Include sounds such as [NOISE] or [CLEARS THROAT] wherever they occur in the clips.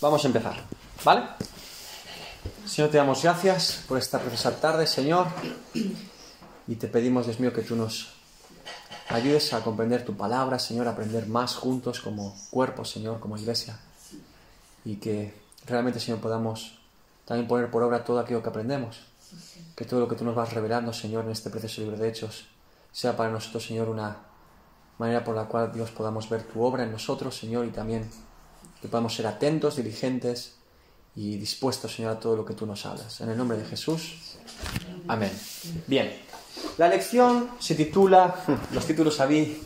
vamos a empezar, ¿vale? Señor, te damos gracias por esta preciosa tarde, Señor, y te pedimos, Dios mío, que tú nos ayudes a comprender tu palabra, Señor, a aprender más juntos como cuerpo, Señor, como iglesia, y que realmente, Señor, podamos también poner por obra todo aquello que aprendemos, que todo lo que tú nos vas revelando, Señor, en este precioso libro de Hechos, sea para nosotros, Señor, una manera por la cual Dios podamos ver tu obra en nosotros, Señor, y también que podamos ser atentos, diligentes y dispuestos, Señor, a todo lo que tú nos hablas. En el nombre de Jesús. Amén. Bien. La lección se titula, [LAUGHS] los títulos a mí,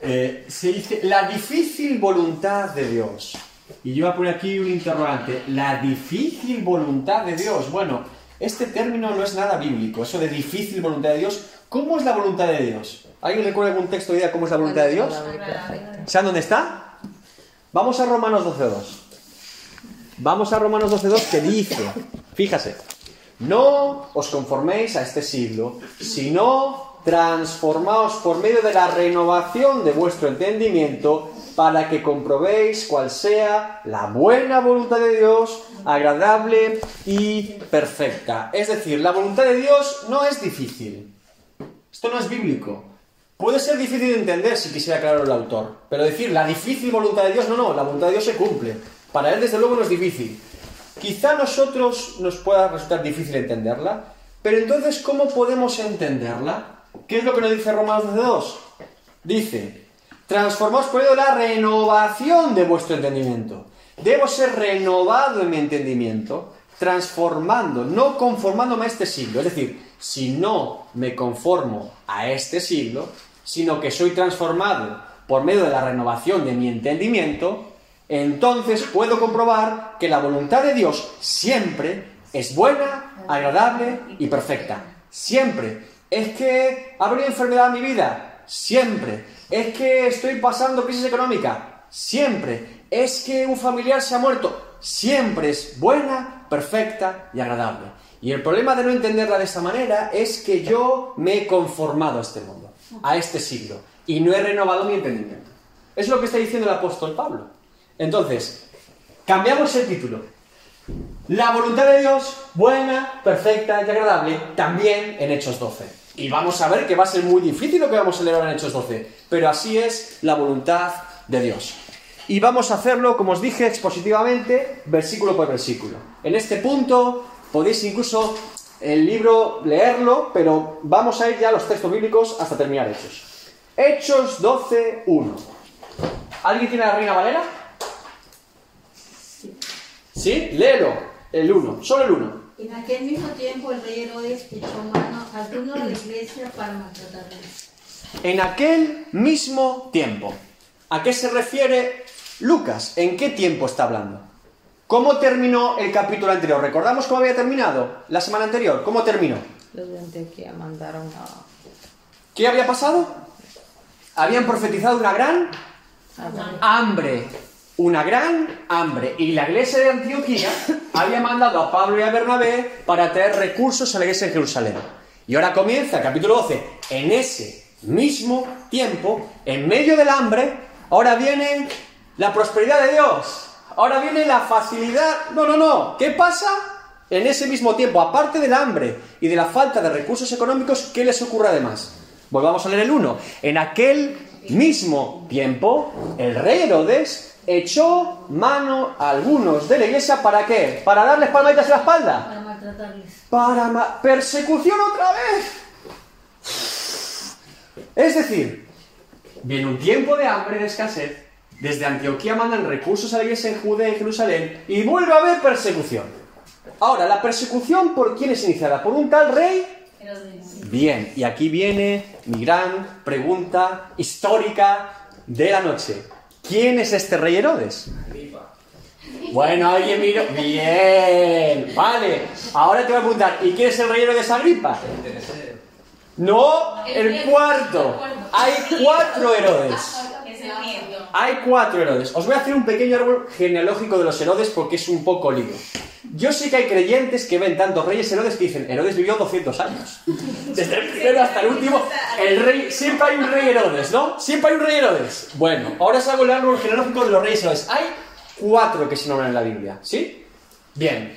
eh, se dice La difícil voluntad de Dios. Y yo voy a poner aquí un interrogante. La difícil voluntad de Dios. Bueno, este término no es nada bíblico, eso de difícil voluntad de Dios. ¿Cómo es la voluntad de Dios? ¿Alguien recuerda algún texto de idea cómo es la voluntad de Dios? ¿Saben dónde está? Vamos a Romanos 12.2. Vamos a Romanos 12.2 que dice, fíjase, no os conforméis a este siglo, sino transformaos por medio de la renovación de vuestro entendimiento para que comprobéis cuál sea la buena voluntad de Dios, agradable y perfecta. Es decir, la voluntad de Dios no es difícil. Esto no es bíblico. Puede ser difícil de entender si quisiera aclararlo el autor, pero decir la difícil voluntad de Dios, no, no, la voluntad de Dios se cumple. Para él, desde luego, no es difícil. Quizá a nosotros nos pueda resultar difícil entenderla, pero entonces, ¿cómo podemos entenderla? ¿Qué es lo que nos dice Romanos 12.2? Dice, transformaos por ello la renovación de vuestro entendimiento. Debo ser renovado en mi entendimiento, transformando, no conformándome a este siglo. Es decir, si no me conformo a este siglo, sino que soy transformado por medio de la renovación de mi entendimiento, entonces puedo comprobar que la voluntad de Dios siempre es buena, agradable y perfecta. Siempre. Es que ha venido enfermedad en mi vida. Siempre. Es que estoy pasando crisis económica. Siempre. Es que un familiar se ha muerto. Siempre es buena, perfecta y agradable. Y el problema de no entenderla de esta manera es que yo me he conformado a este mundo, a este siglo, y no he renovado mi entendimiento. Es lo que está diciendo el apóstol Pablo. Entonces, cambiamos el título. La voluntad de Dios, buena, perfecta y agradable, también en Hechos 12. Y vamos a ver que va a ser muy difícil lo que vamos a leer ahora en Hechos 12, pero así es la voluntad de Dios. Y vamos a hacerlo, como os dije, expositivamente, versículo por versículo. En este punto Podéis incluso el libro leerlo, pero vamos a ir ya a los textos bíblicos hasta terminar Hechos. Hechos 12, 1. ¿Alguien tiene la Reina Valera? Sí. ¿Sí? Léelo, el 1, solo el 1. En aquel mismo tiempo el rey Herodes echó mano a algunos de la iglesia para maltratarles. En aquel mismo tiempo. ¿A qué se refiere Lucas? ¿En qué tiempo está hablando? ¿Cómo terminó el capítulo anterior? ¿Recordamos cómo había terminado la semana anterior? ¿Cómo terminó? Los de Antioquía mandaron a... ¿Qué había pasado? Habían profetizado una gran hambre. Una gran hambre. Y la iglesia de Antioquía había mandado a Pablo y a Bernabé para traer recursos a la iglesia de Jerusalén. Y ahora comienza el capítulo 12. En ese mismo tiempo, en medio del hambre, ahora viene la prosperidad de Dios ahora viene la facilidad. No, no, no. ¿Qué pasa? En ese mismo tiempo, aparte del hambre y de la falta de recursos económicos, ¿qué les ocurre además? Volvamos a leer el 1. En aquel mismo tiempo, el rey Herodes echó mano a algunos de la iglesia para qué? Para darles palmaditas en la espalda. Para maltratarles. Para persecución otra vez. Es decir, viene un tiempo de hambre, de escasez, desde Antioquía mandan recursos a la iglesia en Judea y Jerusalén y vuelve a haber persecución. Ahora, ¿la persecución por quién es iniciada? ¿Por un tal rey? Bien, y aquí viene mi gran pregunta histórica de la noche. ¿Quién es este rey Herodes? Bueno, alguien miró. Bien, vale. Ahora te voy a preguntar, ¿y quién es el rey Herodes Agripa? No, el cuarto. Hay cuatro Herodes. Hay cuatro Herodes. Os voy a hacer un pequeño árbol genealógico de los Herodes porque es un poco lío. Yo sé que hay creyentes que ven tantos reyes Herodes que dicen, Herodes vivió 200 años. [LAUGHS] Desde el primero hasta el último, el rey, siempre hay un rey Herodes, ¿no? Siempre hay un rey Herodes. Bueno, ahora os hago el árbol genealógico de los reyes Herodes. Hay cuatro que se nombran en la Biblia, ¿sí? Bien.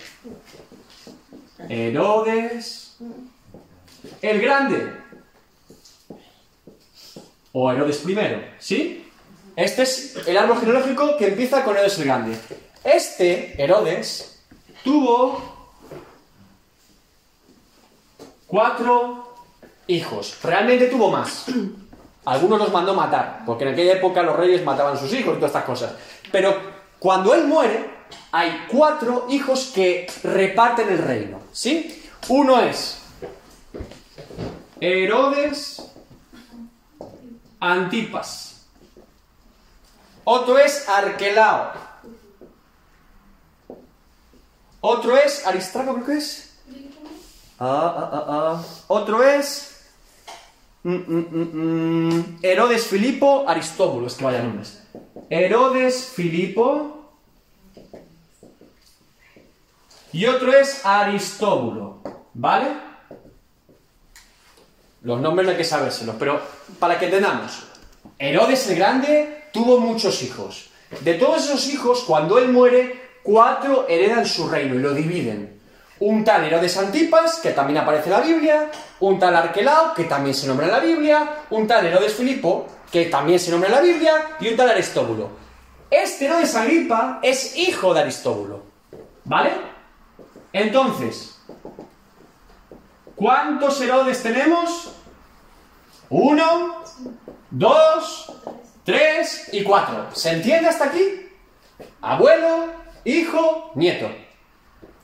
Herodes el Grande. O Herodes primero, ¿sí? Este es el árbol genealógico que empieza con Herodes el Grande. Este, Herodes, tuvo cuatro hijos. Realmente tuvo más. Algunos los mandó matar, porque en aquella época los reyes mataban a sus hijos y todas estas cosas. Pero cuando él muere, hay cuatro hijos que reparten el reino. ¿Sí? Uno es Herodes Antipas. Otro es Arquelao. Otro es Aristraco, creo que es. Ah, ah, ah, ah. Otro es mm, mm, mm, Herodes Filipo Aristóbulo. Es que vaya nombres. Herodes Filipo. Y otro es Aristóbulo. ¿Vale? Los nombres no hay que sabérselos, pero para que entendamos. Herodes el Grande tuvo muchos hijos. De todos esos hijos, cuando él muere, cuatro heredan su reino y lo dividen. Un tal Herodes Antipas, que también aparece en la Biblia, un tal Arquelao, que también se nombra en la Biblia, un tal Herodes Filipo, que también se nombra en la Biblia, y un tal Aristóbulo. Este Herodes Agripa es hijo de Aristóbulo. ¿Vale? Entonces, ¿cuántos Herodes tenemos? Uno, dos, tres y cuatro. ¿Se entiende hasta aquí? Abuelo, hijo, nieto.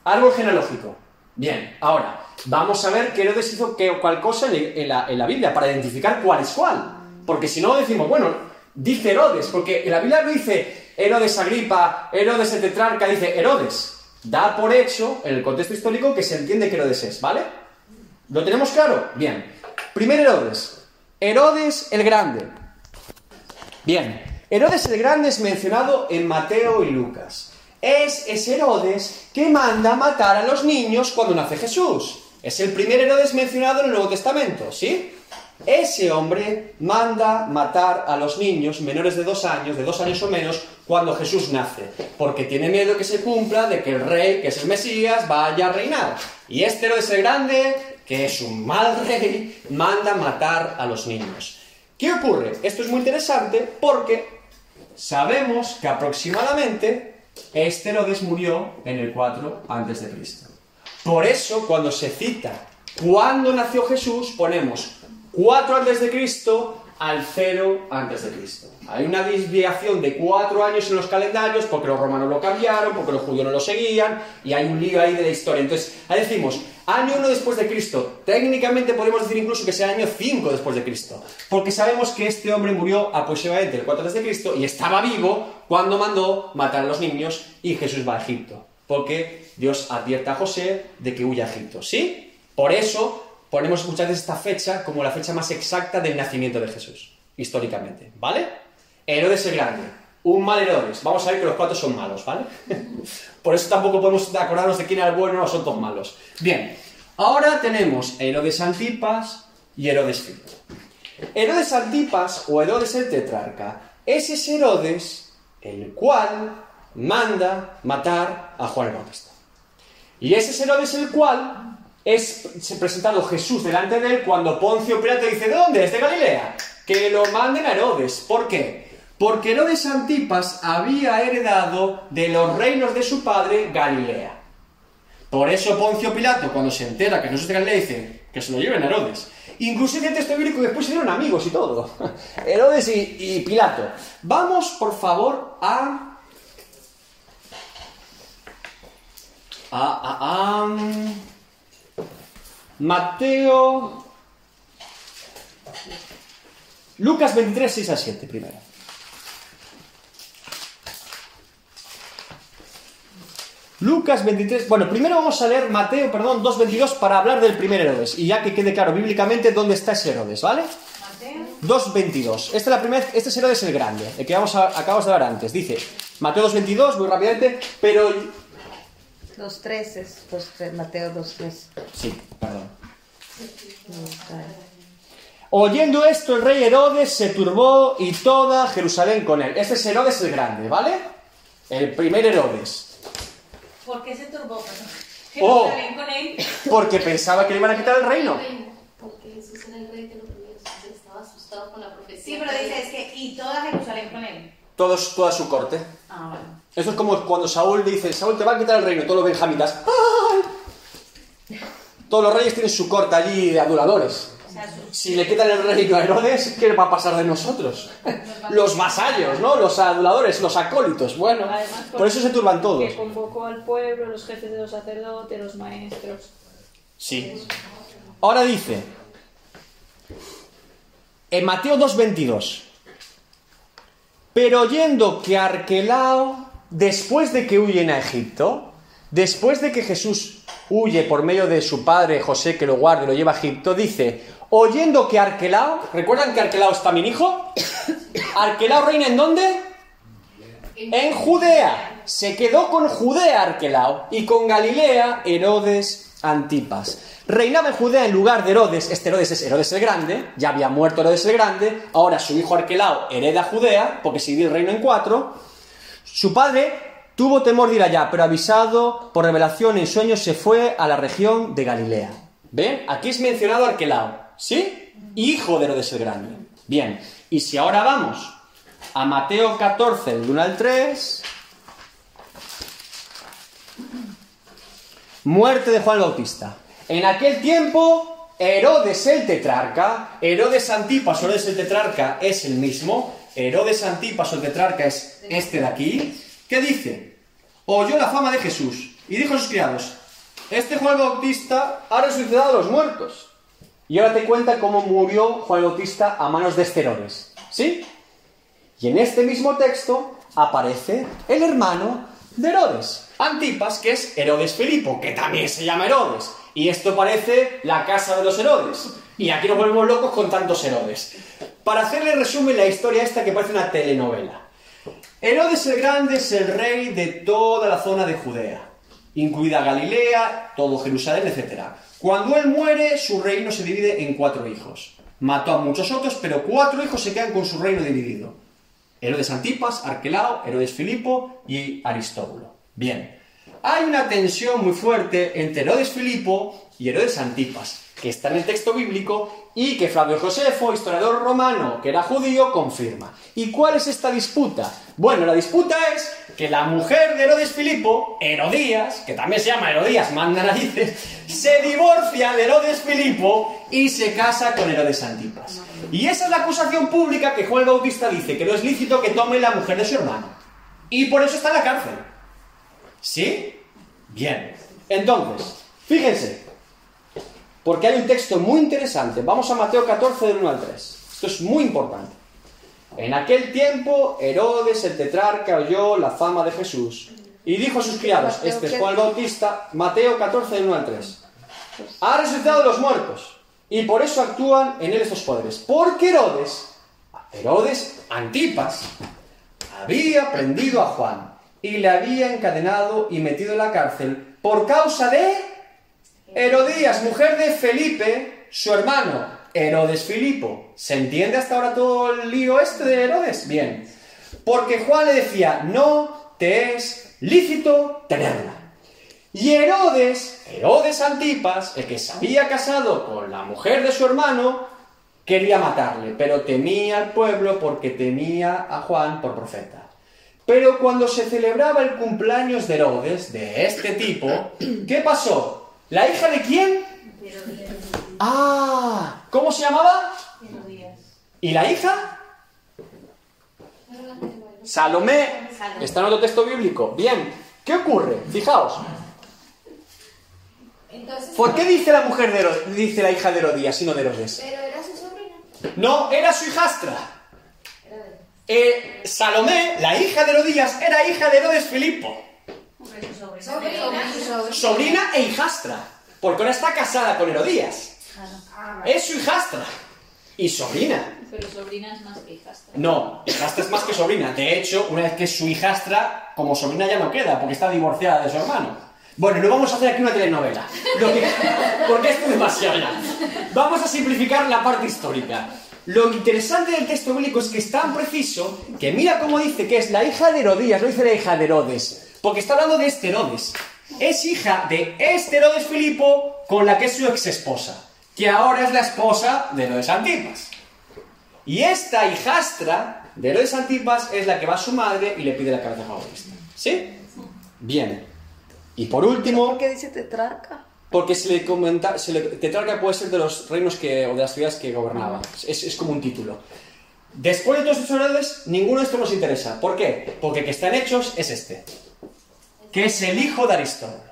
Árbol genealógico. Bien, ahora, vamos a ver qué Herodes hizo qué, cuál cosa en, en la, en la Biblia para identificar cuál es cuál. Porque si no decimos, bueno, dice Herodes, porque en la Biblia no dice Herodes Agripa, Herodes el tetrarca, dice Herodes. Da por hecho, en el contexto histórico, que se entiende que Herodes es, ¿vale? ¿Lo tenemos claro? Bien. Primer Herodes. Herodes el Grande. Bien. Herodes el Grande es mencionado en Mateo y Lucas. Es ese Herodes que manda matar a los niños cuando nace Jesús. Es el primer Herodes mencionado en el Nuevo Testamento, ¿sí? Ese hombre manda matar a los niños menores de dos años, de dos años o menos, cuando Jesús nace, porque tiene miedo que se cumpla de que el rey, que es el Mesías, vaya a reinar. Y este Herodes el Grande, que es un mal rey, manda matar a los niños. ¿Qué ocurre? Esto es muy interesante porque sabemos que aproximadamente este Herodes murió en el 4 a.C. Por eso, cuando se cita cuándo nació Jesús, ponemos 4 antes de Cristo al 0 antes de Cristo. Hay una desviación de 4 años en los calendarios porque los romanos lo cambiaron, porque los judíos no lo seguían y hay un lío ahí de la historia. Entonces, ahí decimos, año 1 después de Cristo. Técnicamente podemos decir incluso que sea año 5 después de Cristo, porque sabemos que este hombre murió aproximadamente el 4 antes de Cristo y estaba vivo cuando mandó matar a los niños y Jesús va a Egipto, porque Dios advierte a José de que huya a Egipto, ¿sí? Por eso ponemos muchas veces esta fecha como la fecha más exacta del nacimiento de Jesús, históricamente, ¿vale? Herodes el Grande, un mal Herodes. Vamos a ver que los cuatro son malos, ¿vale? [LAUGHS] Por eso tampoco podemos acordarnos de quién era el bueno, no son todos malos. Bien, ahora tenemos Herodes Antipas y Herodes Filipo. Herodes Antipas o Herodes el tetrarca es ese Herodes el cual manda matar a Juan el Bautista. Y ese es Herodes el cual es presentado Jesús delante de él cuando Poncio Pilato dice, ¿de dónde? ¿Es de Galilea? Que lo manden a Herodes. ¿Por qué? Porque Herodes Antipas había heredado de los reinos de su padre Galilea. Por eso Poncio Pilato, cuando se entera que Jesús es de Galilea, dice que se lo lleven a Herodes. Inclusive el texto bíblico después se dieron amigos y todo. [LAUGHS] Herodes y, y Pilato. Vamos, por favor, a... a, a, a Mateo. Lucas 23, 6 a 7, primero. Lucas 23. Bueno, primero vamos a leer Mateo, perdón, 2.22 para hablar del primer Herodes. Y ya que quede claro bíblicamente dónde está ese Herodes, ¿vale? 2.22. Esta es la primera, este es Herodes el Grande, el que vamos a, acabamos de hablar antes. Dice, Mateo 2.22, muy rápidamente, pero Los tres es dos, tres, Mateo 2.3. Sí, perdón. Oyendo esto, el rey Herodes se turbó y toda Jerusalén con él. Este es Herodes el Grande, ¿vale? el primer Herodes. ¿Por qué se turbó? Oh. Jerusalén con él. Porque pensaba que le iban a quitar el reino. Porque Jesús era el rey de los judíos. Estaba asustado con la profecía. Sí, pero dice, es que, y toda Jerusalén con él. Todos, toda su corte. Ah, bueno. Eso es como cuando Saúl dice, Saúl te va a quitar el reino, todos los benjamitas. ¡ay! Todos los reyes tienen su corte allí de aduladores. Si le quitan el reino a Herodes, ¿qué va a pasar de nosotros? [LAUGHS] Los vasallos, ¿no? Los aduladores, los acólitos. Bueno, Además, por eso se turban todos. Que convocó al pueblo, los jefes de los sacerdotes, los maestros. Sí. Ahora dice, en Mateo 2.22, pero oyendo que Arquelao, después de que huyen a Egipto, después de que Jesús huye por medio de su padre José que lo guarda y lo lleva a Egipto, dice, oyendo que Arquelao, ¿recuerdan que Arquelao es también hijo? [COUGHS] ¿Arquelao reina en dónde? En Judea. Se quedó con Judea Arquelao y con Galilea Herodes Antipas. Reinaba en Judea en lugar de Herodes. Este Herodes es Herodes el Grande. Ya había muerto Herodes el Grande. Ahora su hijo Arquelao hereda Judea porque se divide el reino en cuatro. Su padre tuvo temor de ir allá, pero avisado por revelación en sueños se fue a la región de Galilea. ¿Ven? Aquí es mencionado Arquelao. ¿Sí? Hijo de Herodes el Grande. Bien. Y si ahora vamos a Mateo 14, del 1 al 3. Muerte de Juan Bautista. En aquel tiempo, Herodes el tetrarca, Herodes Antipas, Herodes el tetrarca es el mismo, Herodes Antipas o el tetrarca es este de aquí, ¿qué dice? Oyó la fama de Jesús y dijo a sus criados, este Juan Bautista ha resucitado a los muertos. Y ahora te cuenta cómo murió Juan Bautista a manos de este Herodes. ¿Sí? Y en este mismo texto aparece el hermano de Herodes, Antipas, que es Herodes Filipo, que también se llama Herodes. Y esto parece la casa de los Herodes. Y aquí nos volvemos locos con tantos Herodes. Para hacerle resumen la historia esta que parece una telenovela. Herodes el Grande es el rey de toda la zona de Judea, incluida Galilea, todo Jerusalén, etc. Cuando él muere, su reino se divide en cuatro hijos. Mató a muchos otros, pero cuatro hijos se quedan con su reino dividido. Herodes Antipas, Arquelao, Herodes Filipo y Aristóbulo. Bien, hay una tensión muy fuerte entre Herodes Filipo y Herodes Antipas, que está en el texto bíblico y que Flavio Josefo, historiador romano que era judío, confirma. ¿Y cuál es esta disputa? Bueno, la disputa es que la mujer de Herodes Filipo, Herodías, que también se llama Herodías, manda narices, se divorcia de Herodes Filipo y se casa con Herodes Antipas. Y esa es la acusación pública que Juan Bautista dice, que no es lícito que tome la mujer de su hermano. Y por eso está en la cárcel. ¿Sí? Bien. Entonces, fíjense, porque hay un texto muy interesante. Vamos a Mateo 14, del 1 al 3. Esto es muy importante. En aquel tiempo, Herodes el tetrarca oyó la fama de Jesús y dijo a sus criados, este es Juan el Bautista, Mateo 14, del 1 al 3. Ha resucitado de los muertos y por eso actúan en él estos poderes. Porque Herodes, Herodes Antipas, había prendido a Juan y le había encadenado y metido en la cárcel por causa de Herodías, mujer de Felipe, su hermano, Herodes Filipo. ¿Se entiende hasta ahora todo el lío este de Herodes? Bien. Porque Juan le decía, no te es lícito tenerla. Y Herodes, Herodes Antipas, el que se había casado con la mujer de su hermano, quería matarle, pero temía al pueblo porque temía a Juan por profeta. Pero cuando se celebraba el cumpleaños de Herodes, de este tipo, ¿qué pasó? ¿La hija de quién? Ah, ¿cómo se llamaba? ¿Y la hija? Salomé. Está en otro texto bíblico. Bien, ¿qué ocurre? Fijaos. Entonces, ¿Por qué dice la mujer de Herodes, dice la hija de Herodías y no de Herodes? pero era su sobrina. No, era su hijastra. Eh, Salomé, la hija de Herodías, era hija de Herodes Filipo. Sobrina. E hijastra. Porque ahora está casada con Herodías. Ah. Es su hijastra. Y sobrina. Pero sobrina es más que hijastra. No, hijastra es más que sobrina. De hecho, una vez que es su hijastra, como sobrina ya no queda, porque está divorciada de su hermano. Bueno, no vamos a hacer aquí una telenovela. Lo que- [LAUGHS] porque esto es demasiado ya. Vamos a simplificar la parte histórica. Lo interesante del texto bíblico es que es tan preciso que mira cómo dice que es la hija de Herodías, no dice la hija de Herodes, porque está hablando de este Herodes. Es hija de este Herodes Filipo con la que es su ex esposa, que ahora es la esposa de Herodes Antipas. Y esta hijastra de Herodes Antipas es la que va a su madre y le pide la cabeza favorista. ¿Sí? Bien. Y por último... ¿Por qué dice tetrarca? Porque se le comenta, se le, tetrarca puede ser de los reinos que, o de las ciudades que gobernaba. Es, es como un título. Después de todos estos herodes, ninguno de estos nos interesa. ¿Por qué? Porque el que está en Hechos es este. Que es el hijo de Aristóbulo.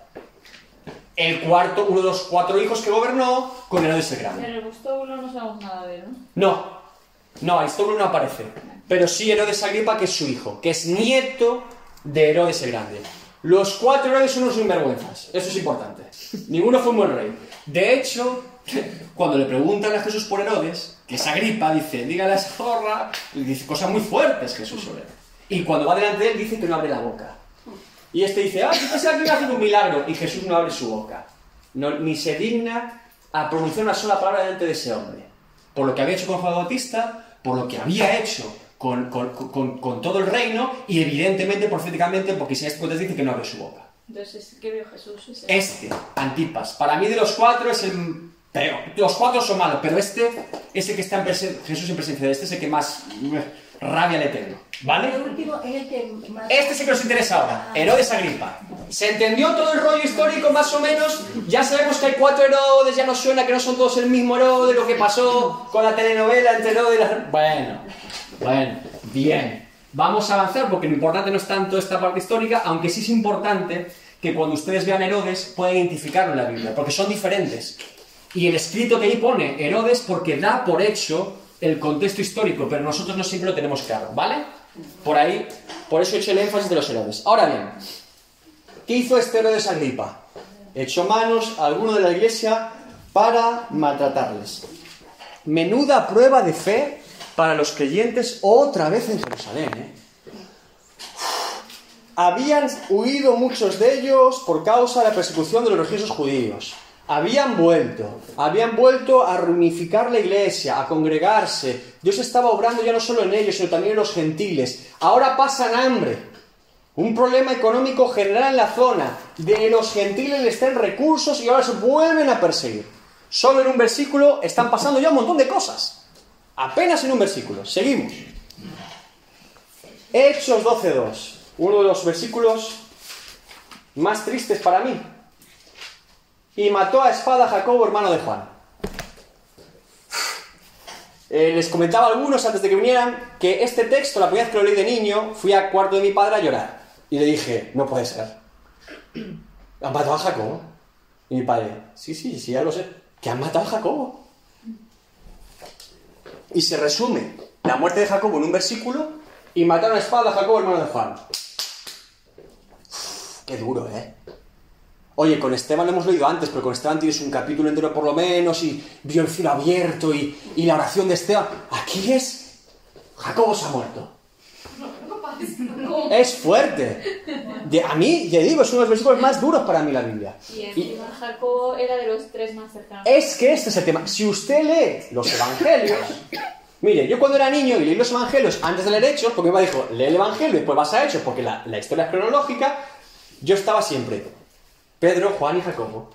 El cuarto, uno de los cuatro hijos que gobernó con Herodes el Grande. En el Bustóbulo no sabemos nada de él, ¿no? No, no, Aristóbulo no aparece. Pero sí Herodes Agripa, que es su hijo, que es nieto de Herodes el Grande. Los cuatro Herodes son unos sinvergüenzas, eso es importante. Ninguno fue un buen rey. De hecho, [LAUGHS] cuando le preguntan a Jesús por Herodes, que es Agripa, dice, dígale a esa zorra, y dice cosas muy fuertes Jesús sobre él. Y cuando va delante de él, dice que no abre la boca. Y este dice, ah, yo pensaba que iba a hacer un milagro, y Jesús no abre su boca. No- ni se digna a pronunciar una sola palabra delante de ese hombre. Por lo que había hecho con Juan Bautista, por lo que había hecho con, con- con- con todo el reino, y evidentemente, proféticamente, porque si este dice que no abre su boca. Entonces, ¿qué vio Jesús? Ese. Este, Antipas. Para mí de los cuatro es el peor. Los cuatro son malos, pero este es el que está en presen- Jesús en presencia de este, es el que más rabia le tengo. ¿Vale? El último es el que más... Este es el que nos interesa ahora, Herodes Agripa. ¿Se entendió todo el rollo histórico más o menos? Ya sabemos que hay cuatro Herodes, ya nos suena que no son todos el mismo Herodes, lo que pasó con la telenovela entre Herodes y la... Bueno, bueno, bien. Vamos a avanzar porque lo importante no es tanto esta parte histórica, aunque sí es importante que cuando ustedes vean Herodes puedan identificarlo en la Biblia, porque son diferentes. Y el escrito que ahí pone Herodes porque da por hecho el contexto histórico, pero nosotros no siempre lo tenemos claro, ¿vale? Por ahí, por eso he hecho el énfasis de los Herodes. Ahora bien, ¿qué hizo este Herodes Agripa? Echó manos a alguno de la iglesia para maltratarles. Menuda prueba de fe para los creyentes otra vez en Jerusalén, ¿eh? Habían huido muchos de ellos por causa de la persecución de los religiosos judíos. Habían vuelto, habían vuelto a reunificar la iglesia, a congregarse. Dios estaba obrando ya no solo en ellos, sino también en los gentiles. Ahora pasan hambre. Un problema económico general en la zona. De los gentiles les traen recursos y ahora se vuelven a perseguir. Solo en un versículo están pasando ya un montón de cosas. Apenas en un versículo. Seguimos. Hechos 12.2. Uno de los versículos más tristes para mí. Y mató a espada a Jacobo, hermano de Juan. Eh, les comentaba a algunos antes de que vinieran que este texto, la primera vez que lo leí de niño, fui a cuarto de mi padre a llorar. Y le dije, no puede ser. ¿Han matado a Jacobo? Y mi padre, sí, sí, sí, ya lo sé. ¿Que han matado a Jacobo? Y se resume la muerte de Jacobo en un versículo y mataron a espada a Jacobo, hermano de Juan. Qué duro, ¿eh? Oye, con Esteban lo hemos leído antes, pero con Esteban tienes un capítulo entero por lo menos y vio el cielo abierto y, y la oración de Esteban. Aquí es... Jacobo se ha muerto. Es fuerte. De, a mí, ya digo, es uno de los versículos más duros para mí la Biblia. Y Y- Jacobo era de los tres más cercanos. es que este es el tema. Si usted lee los evangelios. Mire, yo cuando era niño y leí los evangelios antes de leer Hechos, porque mi papá dijo, lee el evangelio y después vas a Hechos, porque la, la historia es cronológica, yo estaba siempre Pedro, Juan y Jacobo.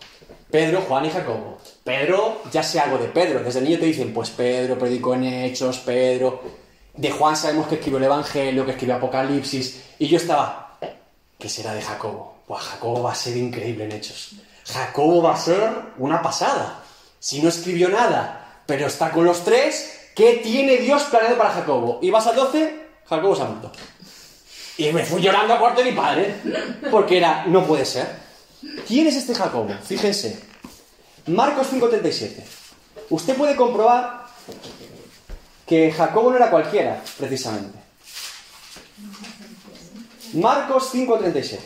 Pedro, Juan y Jacobo. Pedro, ya sé algo de Pedro. Desde niño te dicen, pues Pedro predicó en Hechos, Pedro. De Juan sabemos que escribió el Evangelio, que escribió Apocalipsis. Y yo estaba, ¿qué será de Jacobo? Pues Jacobo va a ser increíble en Hechos. Jacobo va a ser una pasada. Si no escribió nada, pero está con los tres, ¿qué tiene Dios planeado para Jacobo? Y vas al 12, Jacobo se ha. Y me fui llorando a cuarto de mi padre, porque era, no puede ser. ¿Quién es este Jacobo? Fíjense. Marcos 5.37. Usted puede comprobar que Jacobo no era cualquiera, precisamente. Marcos 5.37.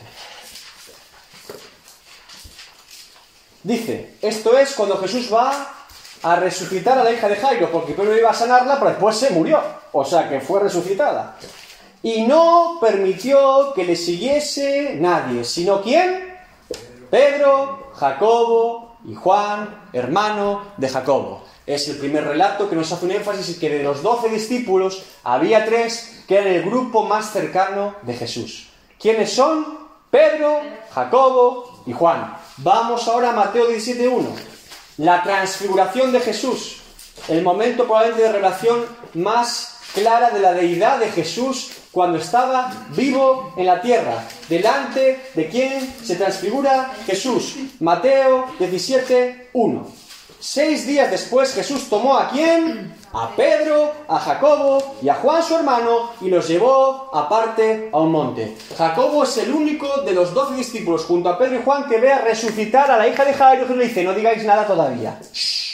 Dice, esto es cuando Jesús va a resucitar a la hija de Jairo, porque primero iba a sanarla, pero después se murió. O sea que fue resucitada. Y no permitió que le siguiese nadie, sino quién? Pedro, Jacobo y Juan, hermano de Jacobo. Es el primer relato que nos hace un énfasis y que de los doce discípulos había tres que eran el grupo más cercano de Jesús. ¿Quiénes son? Pedro, Jacobo y Juan. Vamos ahora a Mateo 17.1. La transfiguración de Jesús. El momento probablemente de revelación más clara de la deidad de Jesús cuando estaba vivo en la tierra. Delante de quién se transfigura Jesús. Mateo 17.1. Seis días después Jesús tomó a quién? A Pedro, a Jacobo y a Juan su hermano y los llevó aparte a un monte. Jacobo es el único de los doce discípulos junto a Pedro y Juan que ve a resucitar a la hija de Jairo y le dice, no digáis nada todavía. Shh.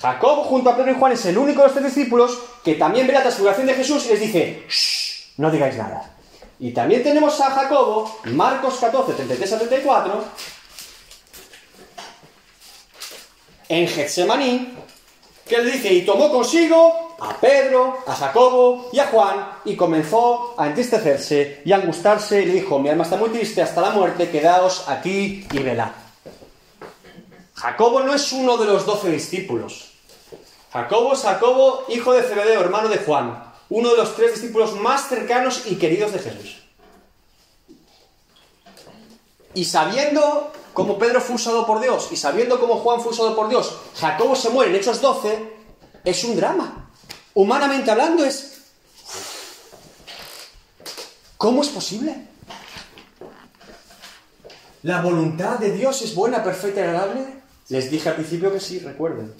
Jacobo junto a Pedro y Juan es el único de los tres discípulos que también ve la transfiguración de Jesús y les dice, Shh, no digáis nada. Y también tenemos a Jacobo, Marcos 14, 33 a 34, en Getsemaní, que le dice, y tomó consigo a Pedro, a Jacobo y a Juan, y comenzó a entristecerse y a angustarse, y le dijo, mi alma está muy triste hasta la muerte, quedaos aquí y velad. Jacobo no es uno de los doce discípulos. Jacobo Jacobo, hijo de Zebedeo, hermano de Juan, uno de los tres discípulos más cercanos y queridos de Jesús. Y sabiendo cómo Pedro fue usado por Dios y sabiendo cómo Juan fue usado por Dios, Jacobo se muere en Hechos 12, es un drama. Humanamente hablando es... ¿Cómo es posible? ¿La voluntad de Dios es buena, perfecta y agradable? Les dije al principio que sí, recuerden.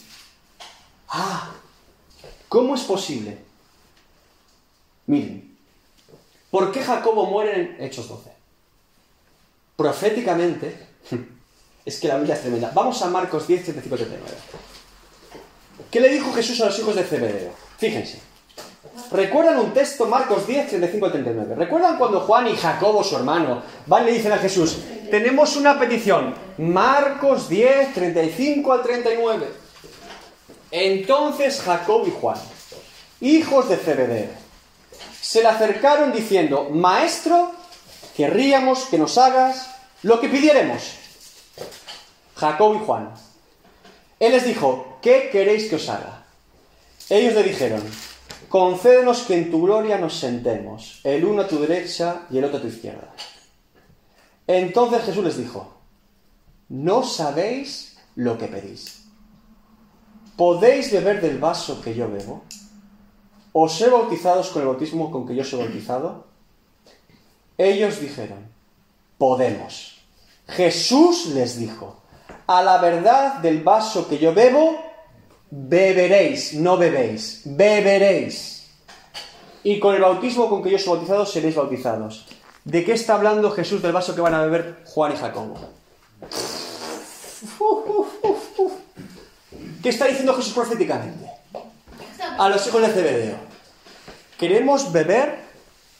Ah, ¿cómo es posible? Miren, ¿por qué Jacobo muere en Hechos 12? Proféticamente, [LAUGHS] es que la Biblia es tremenda. Vamos a Marcos 10, 35, 39. ¿Qué le dijo Jesús a los hijos de Zebedeo? Fíjense. ¿Recuerdan un texto, Marcos 10, 35, 39? ¿Recuerdan cuando Juan y Jacobo, su hermano, van y le dicen a Jesús, tenemos una petición, Marcos 10, 35 al 39? Entonces Jacob y Juan, hijos de Zebedeo, se le acercaron diciendo, Maestro, querríamos que nos hagas lo que pidiéremos. Jacob y Juan. Él les dijo, ¿qué queréis que os haga? Ellos le dijeron, concédenos que en tu gloria nos sentemos, el uno a tu derecha y el otro a tu izquierda. Entonces Jesús les dijo, no sabéis lo que pedís. ¿Podéis beber del vaso que yo bebo? ¿Os he bautizados con el bautismo con que yo soy bautizado? Ellos dijeron, podemos. Jesús les dijo, a la verdad del vaso que yo bebo, beberéis, no bebéis, beberéis. Y con el bautismo con que yo soy bautizado seréis bautizados. ¿De qué está hablando Jesús del vaso que van a beber Juan y Jacobo? [LAUGHS] ¿Qué está diciendo Jesús proféticamente? A los hijos de Zebedeo. ¿Queremos beber?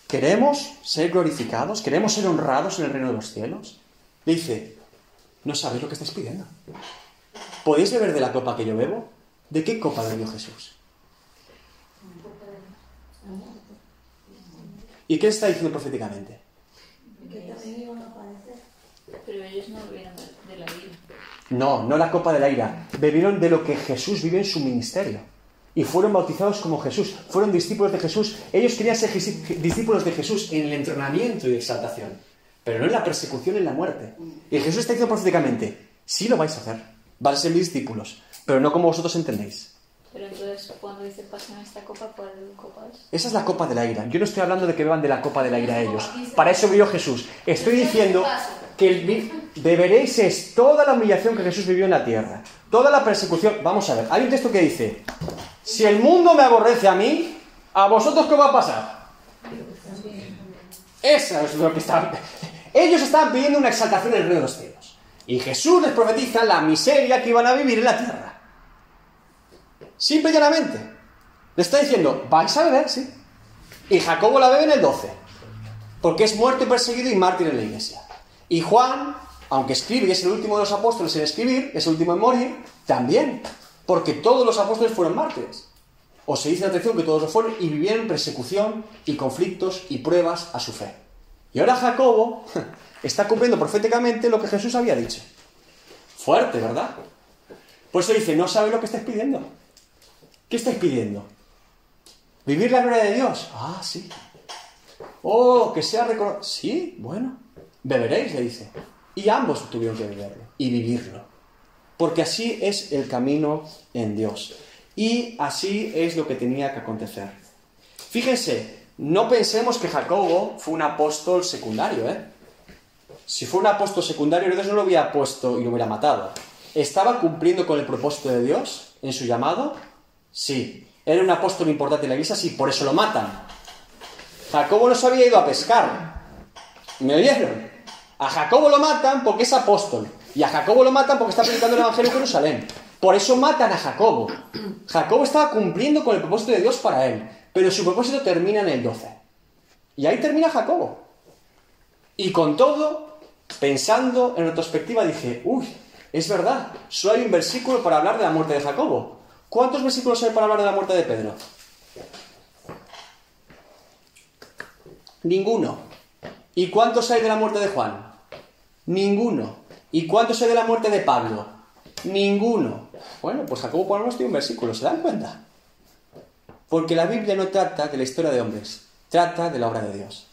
¿Queremos ser glorificados? ¿Queremos ser honrados en el reino de los cielos? Dice, no sabéis lo que estáis pidiendo. ¿Podéis beber de la copa que yo bebo? ¿De qué copa bebió Jesús? ¿Y qué está diciendo proféticamente? Pero ellos no bebieron de la ira. No, no la copa de la ira. Bebieron de lo que Jesús vive en su ministerio. Y fueron bautizados como Jesús. Fueron discípulos de Jesús. Ellos querían ser discípulos de Jesús en el entrenamiento y exaltación. Pero no en la persecución y en la muerte. Y Jesús está diciendo proféticamente, sí lo vais a hacer. Vais a ser mis discípulos. Pero no como vosotros entendéis. Pero entonces, cuando dice pasen esta copa, ¿cuál copa es? Esa es la copa de la ira. Yo no estoy hablando de que beban de la copa de la ira ellos. Para eso vivió Jesús. Estoy diciendo que el beberéis es toda la humillación que Jesús vivió en la tierra. Toda la persecución. Vamos a ver. Hay un texto que dice, si el mundo me aborrece a mí, ¿a vosotros qué va a pasar? Eso es lo que están... Ellos estaban pidiendo una exaltación en el reino de los cielos. Y Jesús les profetiza la miseria que iban a vivir en la tierra. Simple y llanamente. Le está diciendo, vais a beber, sí. Y Jacobo la bebe en el 12. Porque es muerto y perseguido y mártir en la iglesia. Y Juan, aunque escribe y es el último de los apóstoles en escribir, es el último en morir, también. Porque todos los apóstoles fueron mártires. O se dice la atención que todos lo fueron y vivieron persecución y conflictos y pruebas a su fe. Y ahora Jacobo [LAUGHS] está cumpliendo proféticamente lo que Jesús había dicho. Fuerte, ¿verdad? Por eso dice, no sabéis lo que estáis pidiendo. ¿Qué estáis pidiendo? ¿Vivir la gloria de Dios? Ah, sí. Oh, que sea reconocido. Sí, bueno. Beberéis, le dice. Y ambos tuvieron que beberlo y vivirlo. Porque así es el camino en Dios. Y así es lo que tenía que acontecer. Fíjense, no pensemos que Jacobo fue un apóstol secundario, ¿eh? Si fue un apóstol secundario, Dios no lo hubiera puesto y lo hubiera matado. ¿Estaba cumpliendo con el propósito de Dios en su llamado? Sí. ¿Era un apóstol importante en la iglesia? Sí, por eso lo matan. Jacobo no se había ido a pescar. ¿Me oyeron? A Jacobo lo matan porque es apóstol. Y a Jacobo lo matan porque está predicando el Evangelio en Jerusalén. Por eso matan a Jacobo. Jacobo estaba cumpliendo con el propósito de Dios para él. Pero su propósito termina en el 12. Y ahí termina Jacobo. Y con todo, pensando en retrospectiva, dije, uy, es verdad, solo hay un versículo para hablar de la muerte de Jacobo. ¿Cuántos versículos hay para hablar de la muerte de Pedro? Ninguno. ¿Y cuántos hay de la muerte de Juan? Ninguno. ¿Y cuántos hay de la muerte de Pablo? Ninguno. Bueno, pues Jacobo por menos un versículo, ¿se dan cuenta? Porque la Biblia no trata de la historia de hombres, trata de la obra de Dios.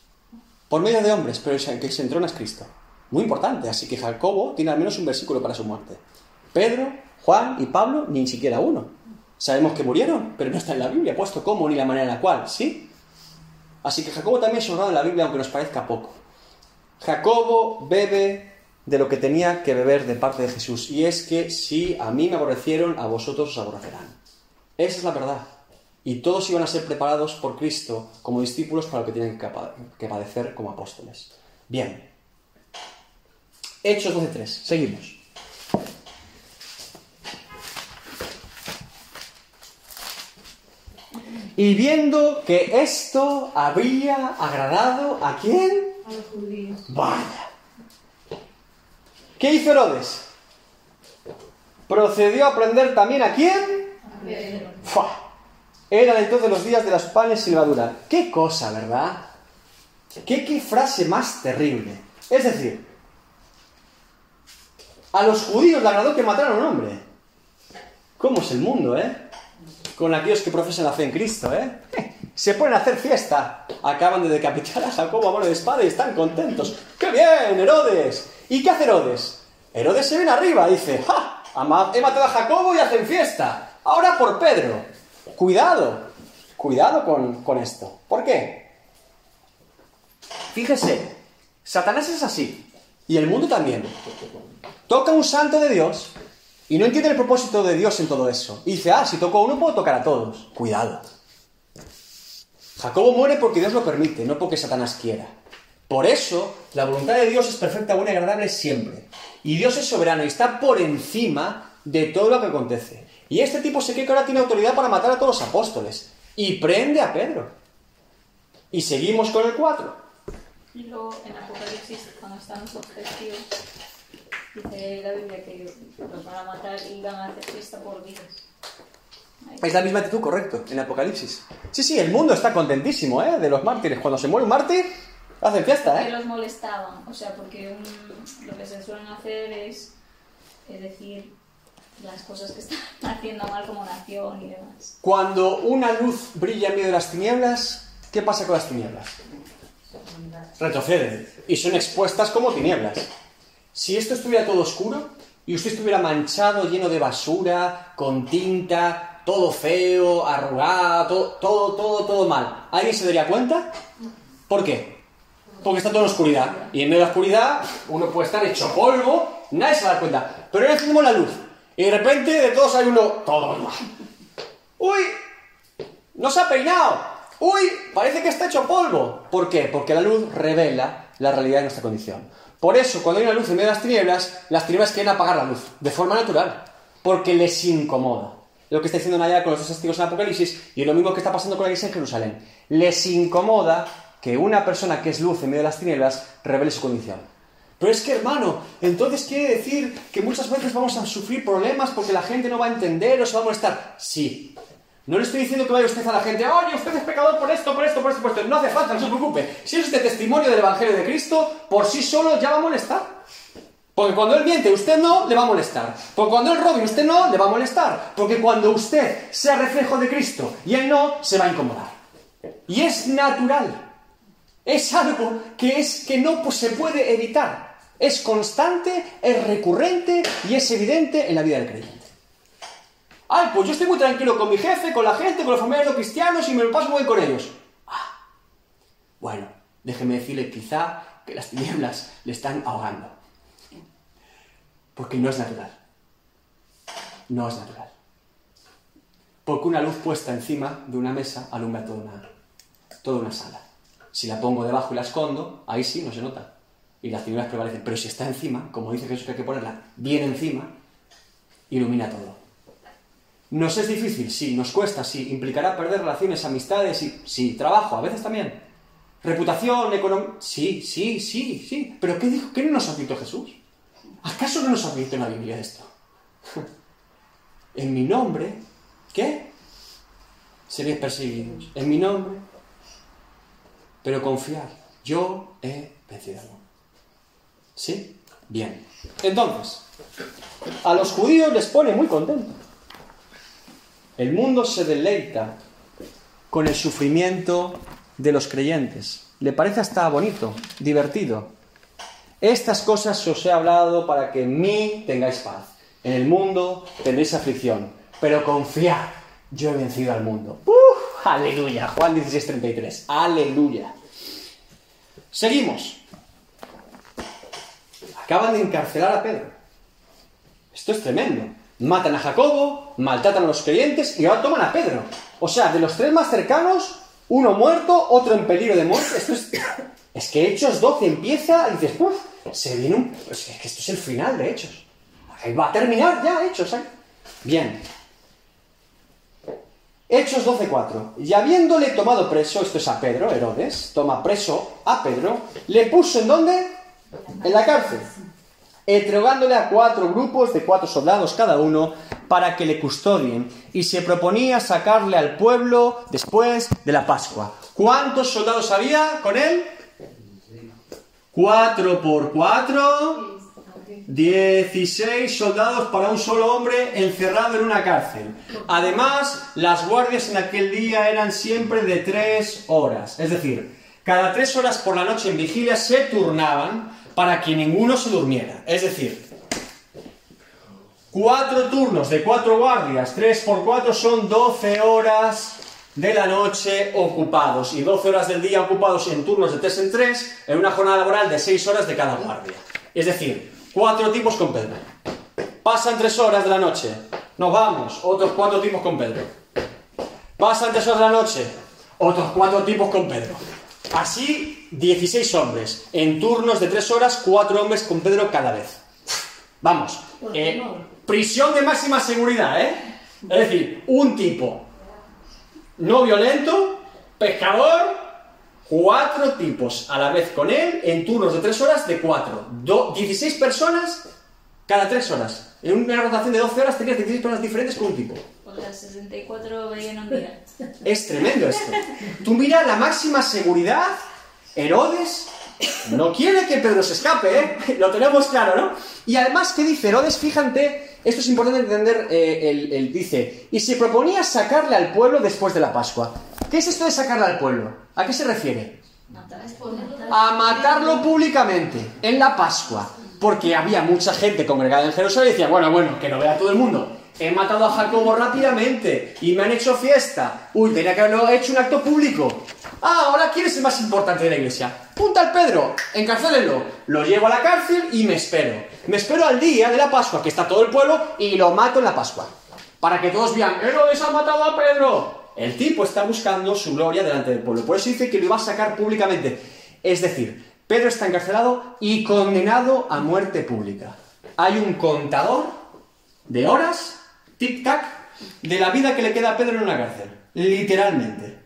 Por medio de hombres, pero que se entrona es Cristo. Muy importante, así que Jacobo tiene al menos un versículo para su muerte. Pedro, Juan y Pablo, ni siquiera uno. Sabemos que murieron, pero no está en la Biblia puesto cómo ni la manera en la cual, ¿sí? Así que Jacobo también es honrado en la Biblia, aunque nos parezca poco. Jacobo bebe de lo que tenía que beber de parte de Jesús, y es que si a mí me aborrecieron, a vosotros os aborrecerán. Esa es la verdad. Y todos iban a ser preparados por Cristo como discípulos para lo que tienen que padecer como apóstoles. Bien. Hechos 12.3. Seguimos. Y viendo que esto había agradado a quién? A los judíos. Vaya. ¿Qué hizo Herodes? Procedió a prender también a quién? A Pedro. ¡Fua! Eran entonces los días de las panes sin levadura. ¡Qué cosa, verdad! ¿Qué, ¿Qué frase más terrible? Es decir, a los judíos le agradó que mataran a un hombre. ¿Cómo es el mundo, eh? Con aquellos que profesan la fe en Cristo, ¿eh? [LAUGHS] Se ponen a hacer fiesta. Acaban de decapitar a Jacobo a mano de espada y están contentos. ¡Qué bien, Herodes! ¿Y qué hace Herodes? Herodes se viene arriba, dice, ¡ja! He matado a Jacobo y hacen fiesta. Ahora por Pedro. Cuidado, cuidado con, con esto. ¿Por qué? Fíjese, Satanás es así. Y el mundo también. Toca un santo de Dios y no entiende el propósito de Dios en todo eso. Y dice, ah, si toco a uno puedo tocar a todos. Cuidado. Jacobo muere porque Dios lo permite, no porque Satanás quiera. Por eso, la voluntad de Dios es perfecta, buena y agradable siempre. Y Dios es soberano y está por encima de todo lo que acontece. Y este tipo se cree que ahora tiene autoridad para matar a todos los apóstoles. Y prende a Pedro. Y seguimos con el 4. Y luego en Apocalipsis, cuando están los objetivos, dice la Biblia que los van a matar y van a hacer fiesta por. Ahí. Es la misma actitud, correcto, en Apocalipsis. Sí, sí, el mundo está contentísimo, ¿eh? De los mártires. Cuando se muere un mártir, hacen fiesta, Que ¿eh? los molestaban, o sea, porque un- lo que se suelen hacer es, es decir las cosas que están [LAUGHS] haciendo mal como nación y demás. Cuando una luz brilla en medio de las tinieblas, ¿qué pasa con las tinieblas? Retroceden y son expuestas como tinieblas. Si esto estuviera todo oscuro y usted estuviera manchado, lleno de basura, con tinta, todo feo, arrugado, todo, todo, todo, todo mal, ¿alguien se daría cuenta? ¿Por qué? Porque está todo en oscuridad. Y en medio de la oscuridad uno puede estar hecho polvo, nadie se va a dar cuenta. Pero ahora encendemos la luz y de repente de todos hay uno, todo mal. ¡Uy! ¡No se ha peinado! ¡Uy! Parece que está hecho polvo. ¿Por qué? Porque la luz revela la realidad de nuestra condición. Por eso, cuando hay una luz en medio de las tinieblas, las tinieblas quieren apagar la luz, de forma natural, porque les incomoda. Lo que está diciendo Naya con los dos testigos en Apocalipsis, y lo mismo que está pasando con la iglesia en Jerusalén. Les incomoda que una persona que es luz en medio de las tinieblas revele su condición. Pero es que, hermano, entonces quiere decir que muchas veces vamos a sufrir problemas porque la gente no va a entender o se va a molestar. Sí. No le estoy diciendo que vaya usted a la gente, oye, usted es pecador por esto, por esto, por esto, por esto. No hace falta, no se preocupe. Si es usted testimonio del Evangelio de Cristo, por sí solo ya va a molestar. Porque cuando él miente, usted no, le va a molestar. Porque cuando él robe, usted no, le va a molestar. Porque cuando usted sea reflejo de Cristo y él no, se va a incomodar. Y es natural. Es algo que, es, que no pues, se puede evitar. Es constante, es recurrente y es evidente en la vida del creyente. Ay, pues yo estoy muy tranquilo con mi jefe, con la gente, con los familiares cristianos y me lo paso muy bien con ellos. Ah, bueno, déjeme decirle quizá que las tinieblas le están ahogando. Porque no es natural. No es natural. Porque una luz puesta encima de una mesa alumbra toda una, toda una sala. Si la pongo debajo y la escondo, ahí sí no se nota. Y las tinieblas prevalecen. Pero si está encima, como dice Jesús que hay que ponerla bien encima, ilumina todo. ¿Nos es difícil? Sí. ¿Nos cuesta? Sí. ¿Implicará perder relaciones, amistades? Sí. sí. ¿Trabajo? A veces también. ¿Reputación? ¿Economía? Sí, sí, sí, sí. ¿Pero qué dijo? ¿Qué no nos advirtió Jesús? ¿Acaso no nos advirtió en la Biblia esto? [LAUGHS] en mi nombre, ¿qué? Seréis perseguidos. En mi nombre. Pero confiar. Yo he vencido. ¿Sí? Bien. Entonces, a los judíos les pone muy contentos. El mundo se deleita con el sufrimiento de los creyentes. Le parece hasta bonito, divertido. Estas cosas os he hablado para que en mí tengáis paz. En el mundo tendréis aflicción, pero confiad, yo he vencido al mundo. ¡Uf! aleluya. Juan 16:33. Aleluya. Seguimos. Acaban de encarcelar a Pedro. Esto es tremendo. Matan a Jacobo, maltratan a los creyentes y ahora toman a Pedro. O sea, de los tres más cercanos, uno muerto, otro en peligro de muerte. Esto es, es que Hechos 12 empieza y dices, ¡puf! Se viene un... Es que esto es el final de Hechos. Va a terminar ya Hechos. ¿eh? Bien. Hechos 12.4. Y habiéndole tomado preso, esto es a Pedro, Herodes, toma preso a Pedro, le puso en dónde? En la cárcel entregándole a cuatro grupos de cuatro soldados cada uno para que le custodien y se proponía sacarle al pueblo después de la Pascua. ¿Cuántos soldados había con él? Cuatro por cuatro. Dieciséis soldados para un solo hombre encerrado en una cárcel. Además, las guardias en aquel día eran siempre de tres horas. Es decir, cada tres horas por la noche en vigilia se turnaban para que ninguno se durmiera. Es decir, cuatro turnos de cuatro guardias, tres por cuatro son 12 horas de la noche ocupados y 12 horas del día ocupados en turnos de tres en tres en una jornada laboral de 6 horas de cada guardia. Es decir, cuatro tipos con Pedro. Pasan tres horas de la noche, nos vamos, otros cuatro tipos con Pedro. Pasan tres horas de la noche, otros cuatro tipos con Pedro. Así, 16 hombres. En turnos de 3 horas, 4 hombres con Pedro cada vez. Vamos. Eh, prisión de máxima seguridad, ¿eh? Es decir, un tipo no violento, pescador, cuatro tipos a la vez con él en turnos de 3 horas de 4. 16 personas cada 3 horas. En una rotación de 12 horas tenías 16 personas diferentes con un tipo. Pues las 64 veían a mirar. Es tremendo esto. Tú mira la máxima seguridad. Herodes no quiere que Pedro se escape, ¿eh? Lo tenemos claro, ¿no? Y además, ¿qué dice Herodes? Fíjate, esto es importante entender, eh, él, dice, y se proponía sacarle al pueblo después de la Pascua. ¿Qué es esto de sacarle al pueblo? ¿A qué se refiere? A matarlo públicamente, en la Pascua. Porque había mucha gente congregada en Jerusalén y decía, bueno, bueno, que lo vea todo el mundo. He matado a Jacobo rápidamente y me han hecho fiesta. Uy, tenía que haberlo hecho un acto público. Ah, ahora quién es el más importante de la iglesia. Punta al Pedro, encarcélenlo. Lo llevo a la cárcel y me espero. Me espero al día de la Pascua, que está todo el pueblo, y lo mato en la Pascua. Para que todos vean, Herodes ha matado a Pedro. El tipo está buscando su gloria delante del pueblo. Por eso dice que lo iba a sacar públicamente. Es decir, Pedro está encarcelado y condenado a muerte pública. Hay un contador de horas tic-tac, de la vida que le queda a Pedro en una cárcel. Literalmente.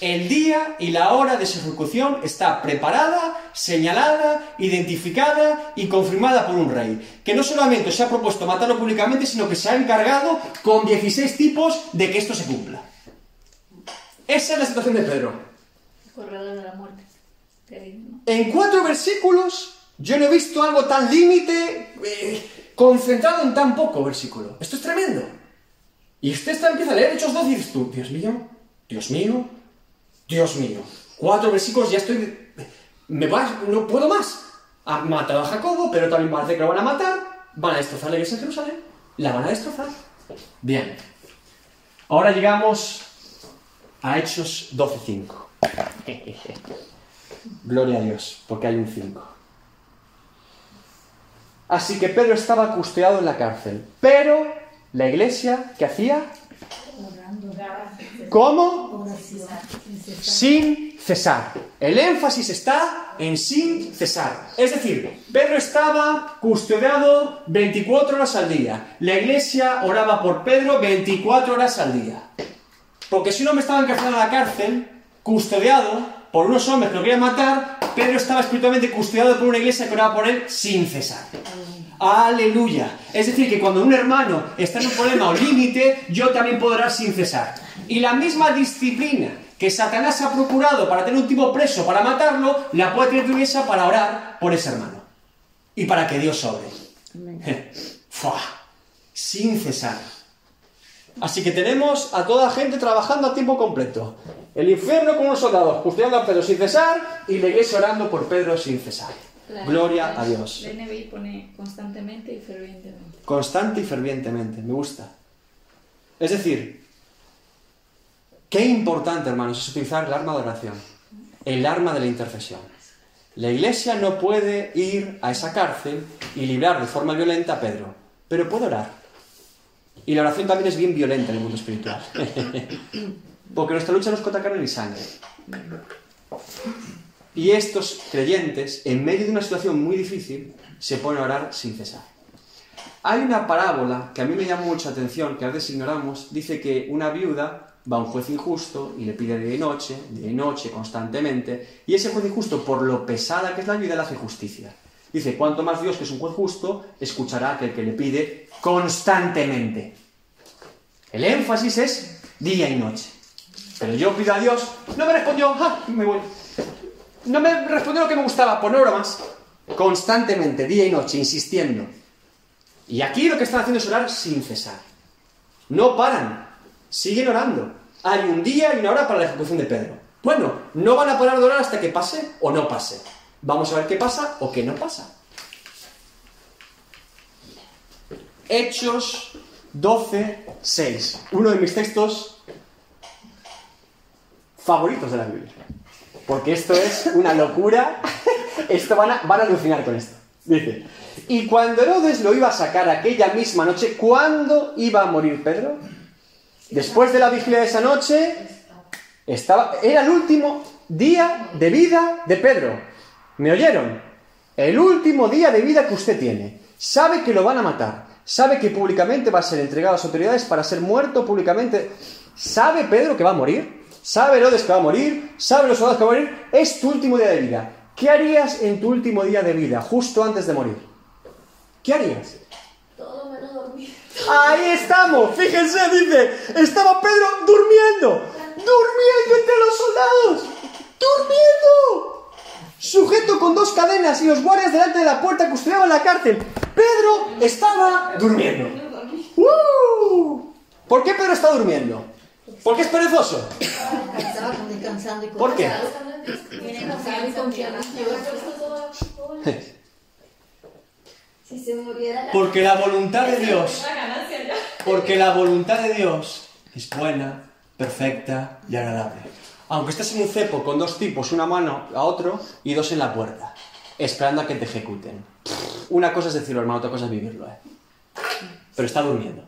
El día y la hora de su ejecución está preparada, señalada, identificada y confirmada por un rey, que no solamente se ha propuesto matarlo públicamente, sino que se ha encargado con 16 tipos de que esto se cumpla. Esa es la situación de Pedro. Corredor de la muerte. En cuatro versículos Yo no he visto algo tan límite, eh, concentrado en tan poco versículo. Esto es tremendo. Y usted está, empieza a leer Hechos 12 y dices tú, Dios mío, Dios mío, Dios mío. Cuatro versículos, ya estoy... Me va, no puedo más. Han matado a Jacobo, pero también parece que lo van a matar. Van a destrozar la iglesia de Jerusalén. La van a destrozar. Bien. Ahora llegamos a Hechos 12.5. [LAUGHS] Gloria a Dios, porque hay un 5. Así que Pedro estaba custodiado en la cárcel. Pero la iglesia, ¿qué hacía? ¿Cómo? Sin cesar. El énfasis está en sin cesar. Es decir, Pedro estaba custodiado 24 horas al día. La iglesia oraba por Pedro 24 horas al día. Porque si uno me estaba encarcelado en la cárcel, custodiado por unos hombres que lo querían matar, Pedro estaba espiritualmente custodiado por una iglesia que oraba por él sin cesar. Aleluya. Es decir, que cuando un hermano está en un problema o límite, yo también puedo orar sin cesar. Y la misma disciplina que Satanás ha procurado para tener un tipo preso, para matarlo, la puede tener tu iglesia para orar por ese hermano. Y para que Dios sobre. Fua. Sin cesar. Así que tenemos a toda gente trabajando a tiempo completo. El infierno con unos soldados custodiando a Pedro sin cesar y la iglesia orando por Pedro sin cesar. La- Gloria la- a Dios. La NBI pone constantemente y fervientemente. Constante y fervientemente, me gusta. Es decir, qué importante, hermanos, es utilizar el arma de oración, el arma de la intercesión. La iglesia no puede ir a esa cárcel y librar de forma violenta a Pedro, pero puede orar. Y la oración también es bien violenta en el mundo espiritual. [LAUGHS] Porque nuestra lucha no es contra carne ni sangre. Y estos creyentes, en medio de una situación muy difícil, se ponen a orar sin cesar. Hay una parábola que a mí me llama mucha atención, que a veces ignoramos, dice que una viuda va a un juez injusto y le pide día y noche, día y noche, constantemente, y ese juez injusto, por lo pesada que es la viuda, le hace justicia. Dice, cuanto más Dios, que es un juez justo, escuchará a aquel que le pide constantemente. El énfasis es día y noche. Pero yo pido a Dios, no me respondió, ¡ah! me voy. No me respondió lo que me gustaba, pues no oro más. Constantemente, día y noche, insistiendo. Y aquí lo que están haciendo es orar sin cesar. No paran, siguen orando. Hay un día y una hora para la ejecución de Pedro. Bueno, no van a parar de orar hasta que pase o no pase. Vamos a ver qué pasa o qué no pasa. Hechos 12, 6. Uno de mis textos favoritos de la Biblia. Porque esto es una locura. Esto van a, van a alucinar con esto. Dice, y cuando Herodes lo iba a sacar aquella misma noche, ¿cuándo iba a morir Pedro? Después de la vigilia de esa noche, estaba, era el último día de vida de Pedro. ¿Me oyeron? El último día de vida que usted tiene. Sabe que lo van a matar. Sabe que públicamente va a ser entregado a las autoridades para ser muerto públicamente. ¿Sabe Pedro que va a morir? ¿Sabe Herodes que va a morir? ¿Sabe los soldados que van a morir? Es tu último día de vida. ¿Qué harías en tu último día de vida, justo antes de morir? ¿Qué harías? Todo menos dormir. Ahí estamos, fíjense, dice, estaba Pedro durmiendo, durmiendo entre los soldados, durmiendo, sujeto con dos cadenas y los guardias delante de la puerta custodiaban la cárcel. Pedro estaba durmiendo. ¡Uh! ¿Por qué Pedro está durmiendo? ¿Por qué es perezoso? ¿Por qué? Porque la voluntad de Dios, porque la voluntad de Dios es buena, perfecta y agradable. Aunque estés en un cepo con dos tipos, una mano a otro y dos en la puerta, esperando a que te ejecuten. Una cosa es decirlo, hermano, otra cosa es vivirlo, ¿eh? Pero está durmiendo.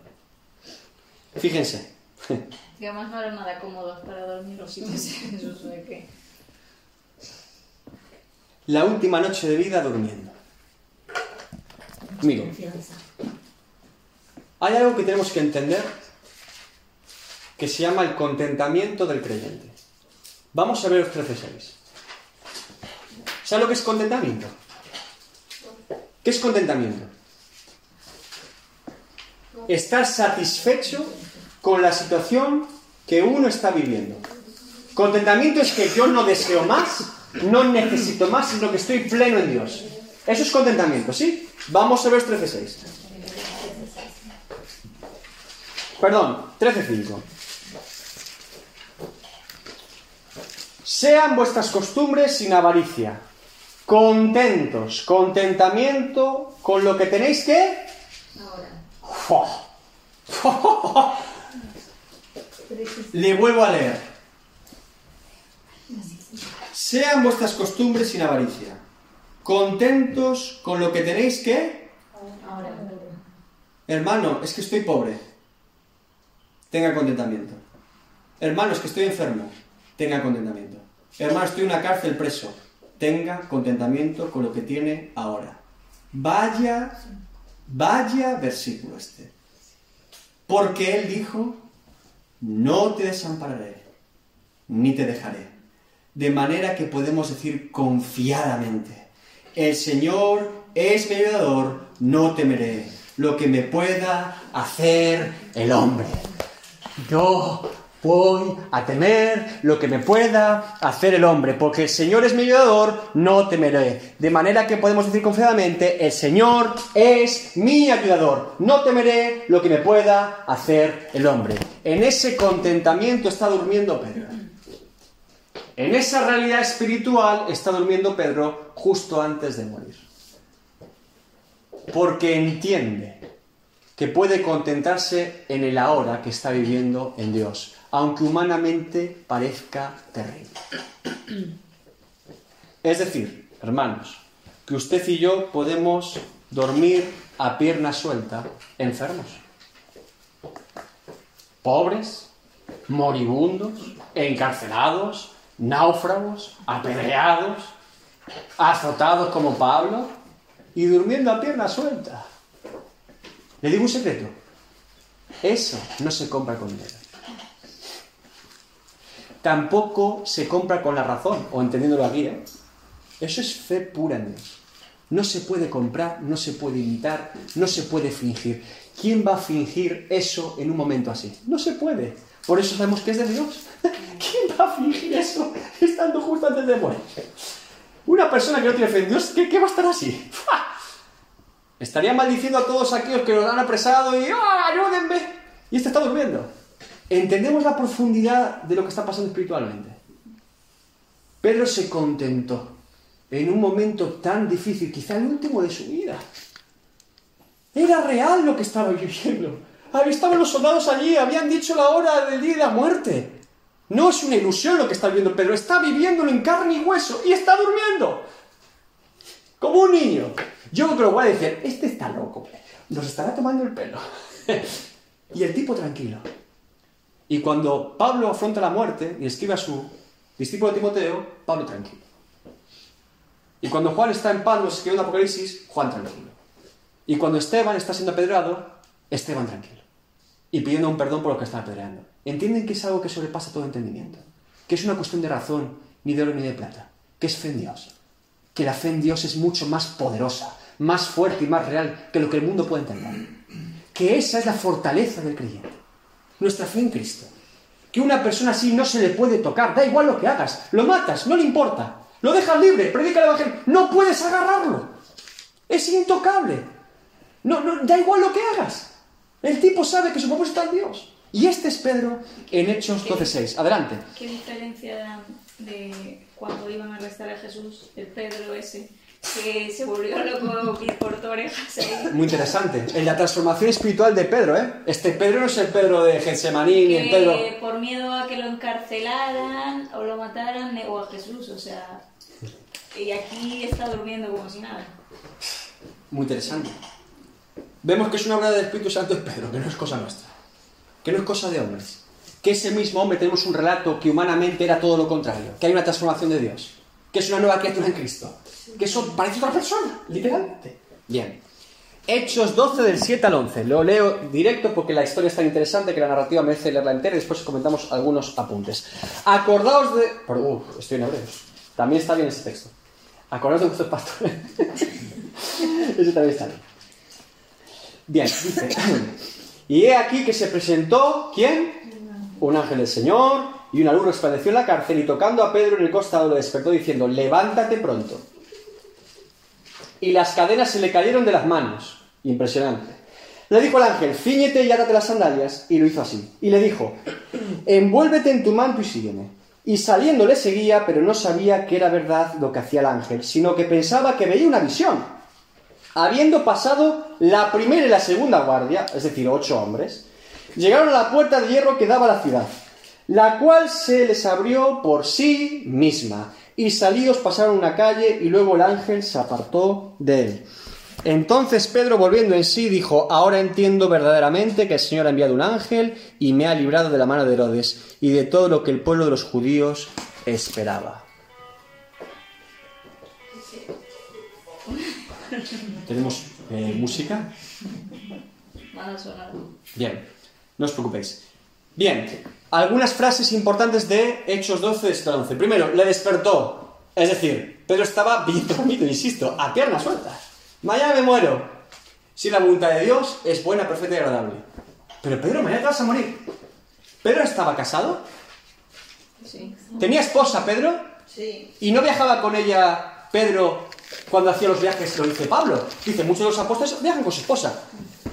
Fíjense. Y además no era nada cómodo para dormir los [LAUGHS] meses. Eso es de que. La última noche de vida durmiendo. Amigo, Confianza. hay algo que tenemos que entender que se llama el contentamiento del creyente. Vamos a ver los 13.6. ¿Sabes lo que es contentamiento? ¿Qué es contentamiento? Estar satisfecho con la situación que uno está viviendo. Contentamiento es que yo no deseo más, no necesito más, sino que estoy pleno en Dios. Eso es contentamiento, ¿sí? Vamos a ver 13.6. Perdón, 13.5. Sean vuestras costumbres sin avaricia, contentos, contentamiento con lo que tenéis que... Ahora. [LAUGHS] Le vuelvo a leer. Sean vuestras costumbres sin avaricia, contentos con lo que tenéis que... Hermano, es que estoy pobre. Tenga contentamiento. Hermano, es que estoy enfermo. Tenga contentamiento. Hermano, estoy en una cárcel preso. Tenga contentamiento con lo que tiene ahora. Vaya, vaya versículo este. Porque Él dijo, no te desampararé, ni te dejaré. De manera que podemos decir confiadamente, el Señor es mi ayudador, no temeré lo que me pueda hacer el hombre. Yo voy a temer lo que me pueda hacer el hombre, porque el Señor es mi ayudador, no temeré. De manera que podemos decir confiadamente, el Señor es mi ayudador, no temeré lo que me pueda hacer el hombre. En ese contentamiento está durmiendo Pedro. En esa realidad espiritual está durmiendo Pedro justo antes de morir. Porque entiende que puede contentarse en el ahora que está viviendo en Dios, aunque humanamente parezca terrible. [CLEARS THROAT] Es decir, hermanos, que usted y yo podemos dormir a pierna suelta enfermos. Pobres, moribundos, encarcelados, náufragos, apedreados, azotados como Pablo y durmiendo a pierna suelta. Le digo un secreto. Eso no se compra con dinero. Tampoco se compra con la razón, o entendiéndolo aquí, ¿eh? Eso es fe pura en Dios. No se puede comprar, no se puede imitar, no se puede fingir. ¿Quién va a fingir eso en un momento así? No se puede. Por eso sabemos que es de Dios. [LAUGHS] ¿Quién va a fingir eso estando justo antes de morir? Una persona que no tiene fe en Dios, ¿qué, va a estar así? Estaría maldiciendo a todos aquellos que lo han apresado y ¡ah, ayúdenme! Y este está durmiendo. Entendemos la profundidad de lo que está pasando espiritualmente. Pedro se contentó en un momento tan difícil, quizá el último de su vida. Era real lo que estaba viviendo. Ahí Estaban los soldados allí, habían dicho la hora del día de la muerte. No es una ilusión lo que está viviendo Pedro, está viviéndolo en carne y hueso y está durmiendo. Como un niño. Yo creo que voy a decir, este está loco, nos estará tomando el pelo. [LAUGHS] y el tipo tranquilo. Y cuando Pablo afronta la muerte y escribe a su discípulo Timoteo, Pablo tranquilo. Y cuando Juan está en Patmos escribiendo Apocalipsis, Juan tranquilo. Y cuando Esteban está siendo apedreado, Esteban tranquilo. Y pidiendo un perdón por lo que está apedreando. Entienden que es algo que sobrepasa todo entendimiento. Que es una cuestión de razón, ni de oro ni de plata. Que es fe en Dios. Que la fe en Dios es mucho más poderosa, más fuerte y más real que lo que el mundo puede entender. Que esa es la fortaleza del creyente. Nuestra fe en Cristo. Que una persona así no se le puede tocar. Da igual lo que hagas. Lo matas, no le importa. Lo dejas libre, predica el Evangelio. No puedes agarrarlo. Es intocable. No, no, da igual lo que hagas. El tipo sabe que su propósito está en Dios. Y este es Pedro en Hechos 12.6. Adelante. ¿Qué diferencia de cuando iban a arrestar a Jesús, el Pedro ese, que se volvió loco orejas? Muy interesante. En la transformación espiritual de Pedro, ¿eh? Este Pedro no es el Pedro de Getsemaní ni el Pedro... Por miedo a que lo encarcelaran o lo mataran, negó a Jesús, o sea... Y aquí está durmiendo como si nada. Muy interesante. Vemos que es una obra del Espíritu Santo en Pedro, que no es cosa nuestra. Que no es cosa de hombres. Que ese mismo hombre tenemos un relato que humanamente era todo lo contrario. Que hay una transformación de Dios. Que es una nueva criatura en Cristo. Que eso parece otra persona, literalmente. Bien. Hechos 12 del 7 al 11. Lo leo directo porque la historia es tan interesante que la narrativa merece leerla entera y después comentamos algunos apuntes. Acordaos de... Uf, estoy en hebreos. También está bien ese texto. Acordaos de vuestros pastores. [LAUGHS] ese también está bien. Bien, dice. [CLEARS THROAT] Y he aquí que se presentó, ¿quién? Un ángel del Señor, y una luz resplandeció en la cárcel, y tocando a Pedro en el costado lo despertó diciendo, levántate pronto. y las cadenas se le cayeron de las manos. Impresionante. Le dijo el ángel, ciñete y átate las sandalias, y lo hizo así. Y le dijo, envuélvete en tu manto y sígueme. Y saliendo le seguía, pero no sabía que era verdad lo que hacía el ángel, sino que pensaba que veía una visión. Habiendo pasado la primera y la segunda guardia, es decir, ocho hombres, llegaron a la puerta de hierro que daba a la ciudad, la cual se les abrió por sí misma, y salidos pasaron una calle, y luego el ángel se apartó de él. Entonces Pedro, volviendo en sí, dijo, ahora entiendo verdaderamente que el Señor ha enviado un ángel y me ha librado de la mano de Herodes y de todo lo que el pueblo de los judíos esperaba. ¿Tenemos eh, música? Bien, no os preocupéis. Bien, algunas frases importantes de Hechos 12 de 11. Primero, le despertó. Es decir, Pedro estaba bien dormido, insisto, a piernas sueltas. Mañana me muero. Si la voluntad de Dios es buena, perfecta y agradable. Pero Pedro, mañana te vas a morir. ¿Pedro estaba casado? Sí. ¿Tenía esposa Pedro? Sí. ¿Y no viajaba con ella Pedro cuando hacía los viajes? Lo dice Pablo. Dice, muchos de los apóstoles viajan con su esposa.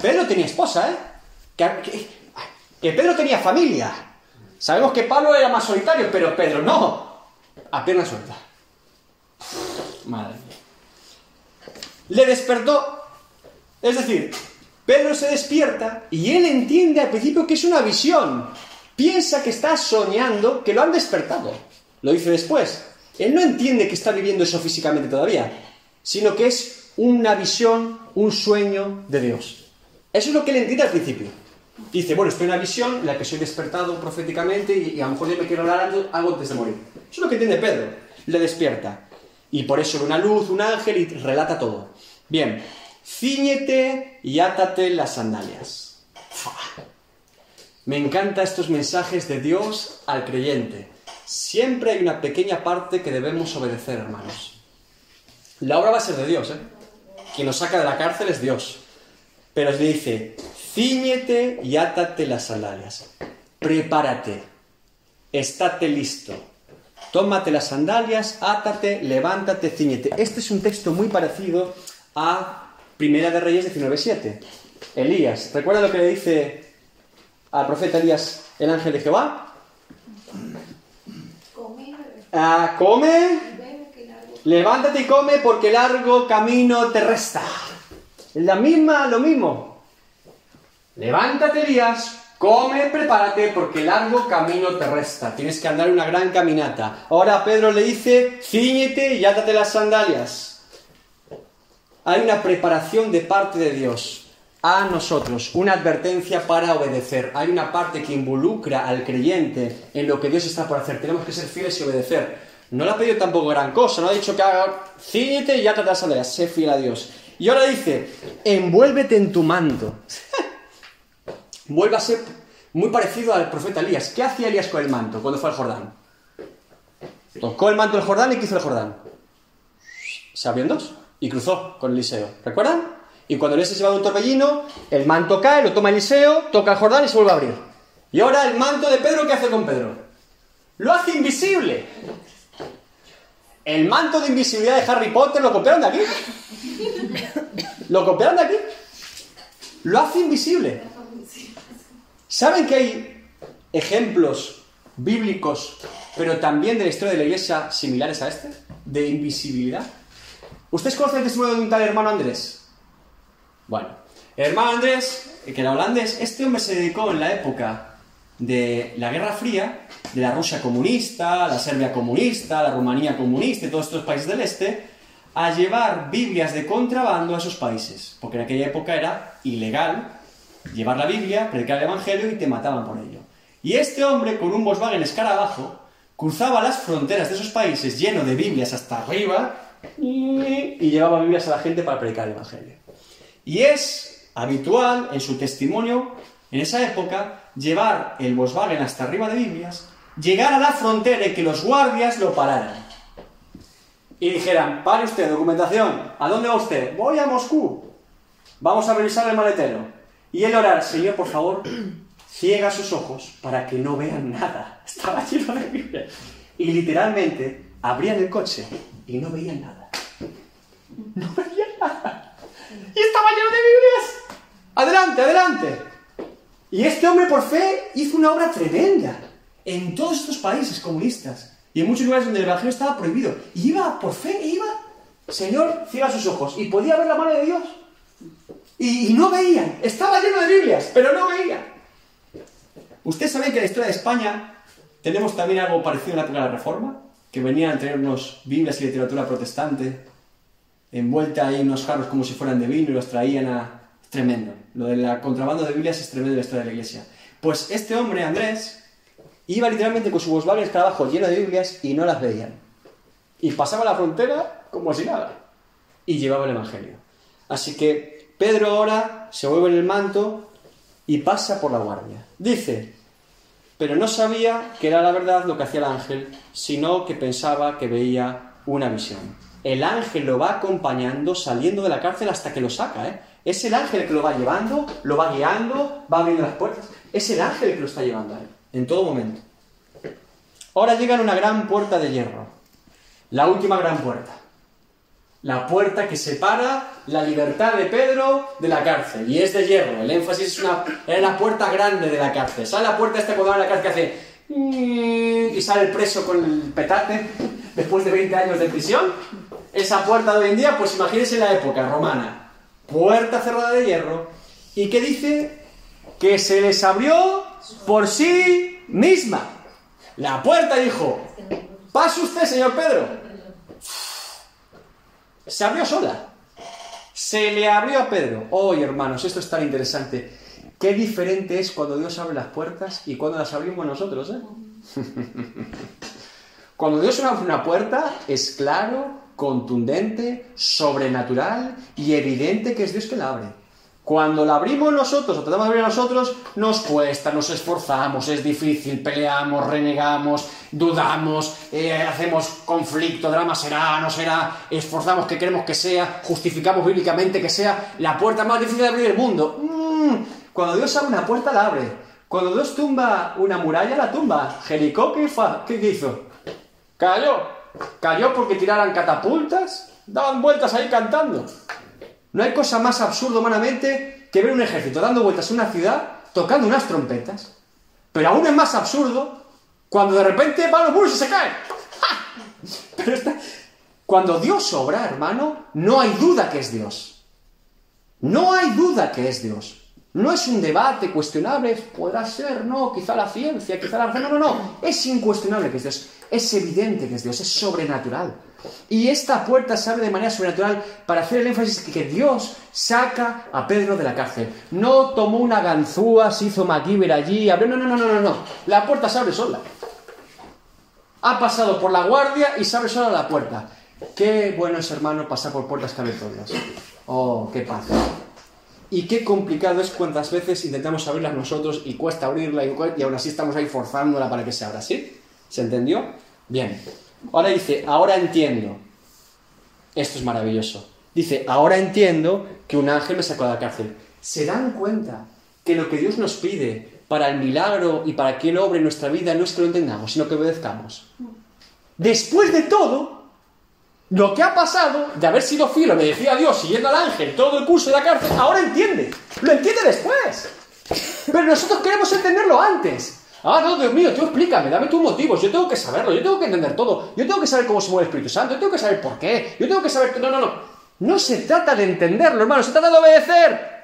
Pedro tenía esposa, ¿eh? Que, que- que Pedro tenía familia. Sabemos que Pablo era más solitario, pero Pedro no. A pierna suelta. Madre mía. Le despertó. Es decir, Pedro se despierta y él entiende al principio que es una visión. Piensa que está soñando, que lo han despertado. Lo dice después. Él no entiende que está viviendo eso físicamente todavía, sino que es una visión, un sueño de Dios. Eso es lo que él entiende al principio. Dice, bueno, estoy en una visión en la que soy despertado proféticamente y, a lo mejor yo me quiero hablar algo, antes de morir. Eso es lo que entiende Pedro. Le despierta. Y por eso una luz, un ángel y relata todo. Bien, ciñete y átate las sandalias. Me encantan estos mensajes de Dios al creyente. Siempre hay una pequeña parte que debemos obedecer, hermanos. La obra va a ser de Dios, ¿eh? Quien nos saca de la cárcel es Dios. Pero le dice, ciñete y átate las sandalias. Prepárate. Estate listo. Tómate las sandalias, átate, levántate, ciñete. Este es un texto muy parecido a Primera de Reyes 19.7. Elías. ¿Recuerda lo que le dice al profeta Elías el ángel de Jehová? Come, Ah, come, levántate y come porque largo camino te resta. La misma, lo mismo. Levántate, Elías, come, prepárate porque largo camino te resta. Tienes que andar una gran caminata. Ahora Pedro le dice, ciñete y átate las sandalias. Hay una preparación de parte de Dios a nosotros, una advertencia para obedecer. Hay una parte que involucra al creyente en lo que Dios está por hacer. Tenemos que ser fieles y obedecer. No le ha pedido tampoco gran cosa, no ha dicho que haga, ciñete y átate las sandalias, sé fiel a Dios. Y ahora dice, envuélvete en tu manto. Vuelve a ser muy parecido al profeta Elías. ¿Qué hacía Elías con el manto cuando fue al Jordán? Tocó el manto del Jordán y ¿qué hizo el Jordán? Se abrió en dos y cruzó con Eliseo. ¿Recuerdan? Y cuando Eliseo se lleva un torbellino, el manto cae, lo toma Eliseo, toca el Jordán y se vuelve a abrir. Y ahora el manto de Pedro, ¿qué hace con Pedro? Lo hace invisible. El manto de invisibilidad de Harry Potter lo copiaron de aquí. Lo copiaron de aquí. Lo hace invisible. ¿Saben que hay ejemplos bíblicos, pero también de la historia de la iglesia similares a este? De invisibilidad. ¿Ustedes conocen el testimonio de un tal hermano Andrés? Bueno, hermano Andrés, que era holandés, este hombre se dedicó en la época de la Guerra Fría, de la Rusia comunista, la Serbia comunista, la Rumanía comunista y todos estos países del este, a llevar Biblias de contrabando a esos países, porque en aquella época era ilegal llevar la Biblia, predicar el Evangelio y te mataban por ello. Y este hombre, con un Volkswagen escarabajo, cruzaba las fronteras de esos países lleno de Biblias hasta arriba y, llevaba Biblias a la gente para predicar el Evangelio. Y es habitual en su testimonio, en esa época, llevar el Volkswagen hasta arriba de Biblias, llegar a la frontera y que los guardias lo pararan. Y dijeran, pare usted, documentación, ¿a dónde va usted? Voy a Moscú. Vamos a revisar el maletero. Y él orar, Señor, por favor, ciega sus ojos para que no vean nada. [LAUGHS] Estaba lleno de Biblia. Y literalmente abrían el coche y no veían nada. No veían nada. Y estaba lleno de Biblias. Adelante, adelante. Y este hombre por fe hizo una obra tremenda en todos estos países comunistas y en muchos lugares donde el evangelio estaba prohibido. Y iba por fe, iba, Señor, ciega sus ojos. Y podía ver la mano de Dios. Y, no veían. Estaba lleno de Biblias, pero no veían. Usted sabe que en la historia de España tenemos también algo parecido en la época de la Reforma, que venían a traernos Biblias y literatura protestante envuelta ahí en unos jarros como si fueran de vino y los traían a... Tremendo. Lo de la contrabando de Biblias es tremendo en la historia de la iglesia. Pues este hombre, Andrés, iba literalmente con su Volkswagen trabajo lleno de Biblias y no las veían. Y pasaba la frontera como si nada. Y llevaba el Evangelio. Así que Pedro ahora se vuelve en el manto y pasa por la guardia. Dice, pero no sabía que era la verdad lo que hacía el ángel, sino que pensaba que veía una visión. El ángel lo va acompañando saliendo de la cárcel hasta que lo saca, ¿eh? Es el ángel el que lo va llevando, lo va guiando, va abriendo las puertas. Es el ángel el que lo está llevando a él, en todo momento. Ahora llegan a una gran puerta de hierro. La última gran puerta. La puerta que separa la libertad de Pedro de la cárcel. Y es de hierro. El énfasis es una, es la puerta grande de la cárcel. ¿Sale la puerta esta cuando la cárcel que hace... Y sale el preso con el petate después de 20 años de prisión? Esa puerta de hoy en día, pues imagínense la época romana puerta cerrada de hierro, y que dice que se les abrió por sí misma. La puerta dijo, pase usted, señor Pedro. Se abrió sola. Se le abrió a Pedro. Hoy, hermanos, esto es tan interesante. Qué diferente es cuando Dios abre las puertas y cuando las abrimos nosotros, ¿eh? [LAUGHS] cuando Dios abre una puerta, es claro, contundente, sobrenatural y evidente que es Dios que la abre. Cuando la abrimos nosotros o tratamos de abrir nosotros, nos cuesta, nos esforzamos, es difícil, peleamos, renegamos, dudamos, eh, hacemos conflicto, drama será, no será, esforzamos que queremos que sea, justificamos bíblicamente que sea la puerta más difícil de abrir del mundo. Mm, cuando Dios abre una puerta, la abre. Cuando Dios tumba una muralla, la tumba. Jericó, ¿qué, ¿qué hizo? Cayó. Cayó porque tiraran catapultas, daban vueltas ahí cantando. No hay cosa más absurda humanamente que ver un ejército dando vueltas en una ciudad tocando unas trompetas. Pero aún es más absurdo cuando de repente van los muros y se caen. Pero Cuando Dios obra, hermano, no hay duda que es Dios. No hay duda que es Dios. No es un debate cuestionable, podrá ser, no, quizá la ciencia, quizá la... No, no, no, es incuestionable que es Dios. Es evidente que es Dios, es sobrenatural. Y esta puerta se abre de manera sobrenatural para hacer el énfasis que Dios saca a Pedro de la cárcel. No tomó una ganzúa, se hizo MacGyver allí, abrió. No, no, no, no, no, no. La puerta se abre sola. Ha pasado por la guardia y se abre sola la puerta. Qué bueno es, hermano, pasar por puertas cabezonas. Oh, qué paz. Y qué complicado es cuántas veces intentamos abrirlas nosotros y cuesta abrirla y, aún así estamos ahí forzándola para que se abra, ¿sí? ¿Se entendió? Bien. Ahora dice, ahora entiendo. Esto es maravilloso. Dice, ahora entiendo que un ángel me sacó de la cárcel. ¿Se dan cuenta que lo que Dios nos pide para el milagro y para que Él obre en nuestra vida no es que lo entendamos, sino que obedezcamos? Después de todo, lo que ha pasado de haber sido fiel, obedecido a Dios, siguiendo al ángel todo el curso de la cárcel, ahora entiende. Lo entiende después. Pero nosotros queremos entenderlo antes. Ah, no, Dios mío, tú explícame, dame tus motivos, yo tengo que saberlo, yo tengo que entender todo, yo tengo que saber cómo se mueve el Espíritu Santo, yo tengo que saber por qué, yo tengo que saber... No, no, no, no se trata de entenderlo, hermano, se trata de obedecer.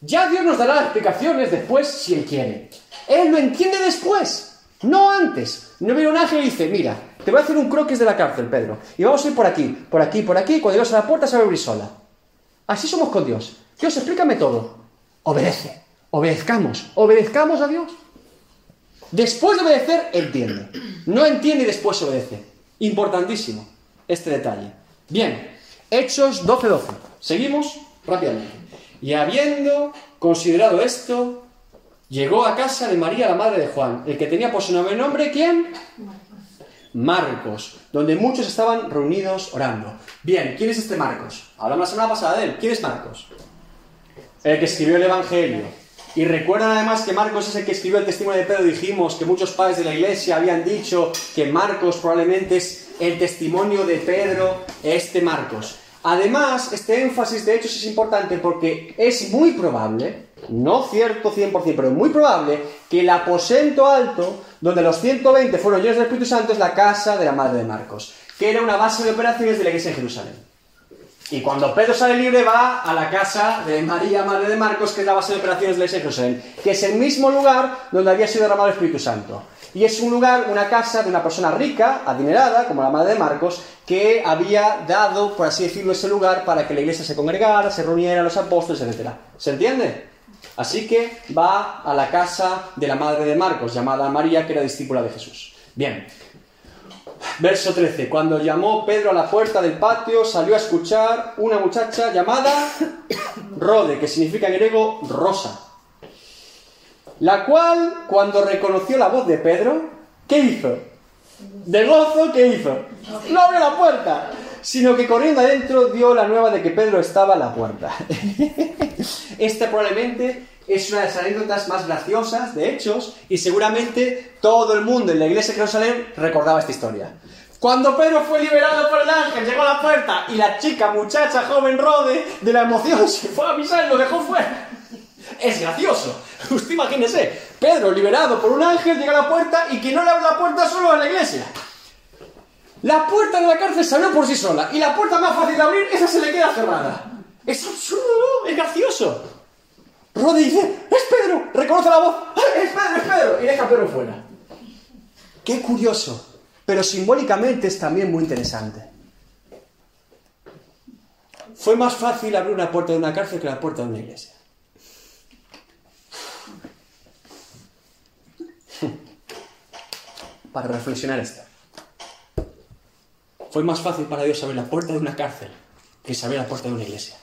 Ya Dios nos dará las explicaciones después si Él quiere. Él lo entiende después, no antes. No viene un ángel y dice, mira, te voy a hacer un croquis de la cárcel, Pedro, y vamos a ir por aquí, por aquí, por aquí, cuando llegas a la puerta se va a abrir. Así somos con Dios. Dios, explícame todo. Obedece, obedezcamos, obedezcamos a Dios. Después de obedecer, entiende. No entiende y después obedece. Importantísimo este detalle. Bien, Hechos 12:12. Seguimos rápidamente. Y habiendo considerado esto, llegó a casa de María, la madre de Juan, el que tenía por su nombre, ¿quién? Marcos, donde muchos estaban reunidos orando. Bien, ¿quién es este Marcos? Hablamos la semana pasada de él. ¿Quién es Marcos? El que escribió el Evangelio. Y recuerdan además que Marcos es el que escribió el testimonio de Pedro. Dijimos que muchos padres de la iglesia habían dicho que Marcos probablemente es el testimonio de Pedro, este Marcos. Además, este énfasis de hechos es importante porque es muy probable, no cierto 100%, pero muy probable, que el aposento alto, donde los 120 fueron llenos del Espíritu Santo, es la casa de la madre de Marcos, que era una base de operaciones de la iglesia en Jerusalén. Y cuando Pedro sale libre va a la casa de María, madre de Marcos, que es la base de operaciones de la iglesia de Jerusalén, que es el mismo lugar donde había sido derramado el Espíritu Santo. Y es un lugar, una casa de una persona rica, adinerada, como la madre de Marcos, que había dado, por así decirlo, ese lugar para que la iglesia se congregara, se reuniera los apóstoles, etc. ¿Se entiende? Así que va a la casa de la madre de Marcos, llamada María, que era discípula de Jesús. Bien, Verso 13. Cuando llamó Pedro a la puerta del patio, salió a escuchar una muchacha llamada [COUGHS] Rode, que significa en griego rosa. La cual, cuando reconoció la voz de Pedro, ¿qué hizo? De gozo, ¿qué hizo? No abrió la puerta, sino que corriendo adentro dio la nueva de que Pedro estaba a la puerta. [LAUGHS] Esta probablemente es una de las anécdotas más graciosas de hechos y seguramente todo el mundo en la iglesia de Jerusalén recordaba esta historia. Cuando Pedro fue liberado por el ángel, llegó a la puerta y la chica, muchacha, joven Rode, de la emoción [LAUGHS] se fue a avisar y lo dejó fuera. Es gracioso. [LAUGHS] Usted imagínese, Pedro liberado por un ángel llega a la puerta y que no le abre la puerta solo a la iglesia. La puerta de la cárcel salió por sí sola y la puerta más fácil de abrir, esa se le queda cerrada. Es absurdo, es gracioso. Rode dice, es Pedro, reconoce la voz, es Pedro, es Pedro, y deja a Pedro fuera. Qué curioso, pero simbólicamente es también muy interesante. Fue más fácil abrir una puerta de una cárcel que la puerta de una iglesia. Para reflexionar esto. Fue más fácil para Dios abrir la puerta de una cárcel que abrir la puerta de una iglesia.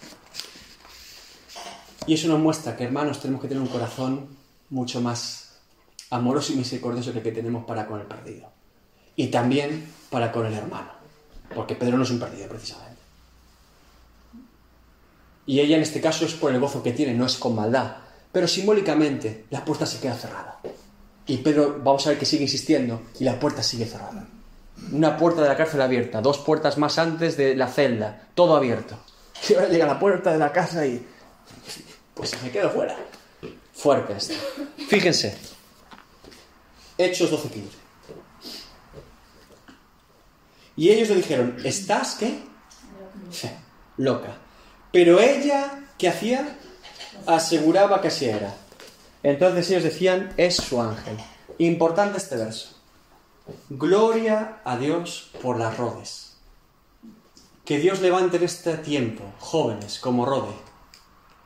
Y eso nos muestra que, hermanos, tenemos que tener un corazón mucho más amoroso y misericordioso que el que tenemos para con el perdido. Y también para con el hermano. Porque Pedro no es un perdido, precisamente. Y ella en este caso es por el gozo que tiene, no es con maldad. Pero simbólicamente la puerta se queda cerrada. Y Pedro, vamos a ver que sigue insistiendo, y la puerta sigue cerrada. Una puerta de la cárcel abierta, dos puertas más antes de la celda, todo abierto. [LAUGHS] Y ahora llega la puerta de la casa y pues me quedo fuera. Fuerte esto. Fíjense. Hechos 12.15. Y ellos le dijeron, ¿estás qué? Loca. Pero ella, ¿qué hacía? Aseguraba que así era. Entonces ellos decían, es su ángel. Importante este verso. Gloria a Dios por las rodes. Que Dios levante en este tiempo jóvenes como Rode,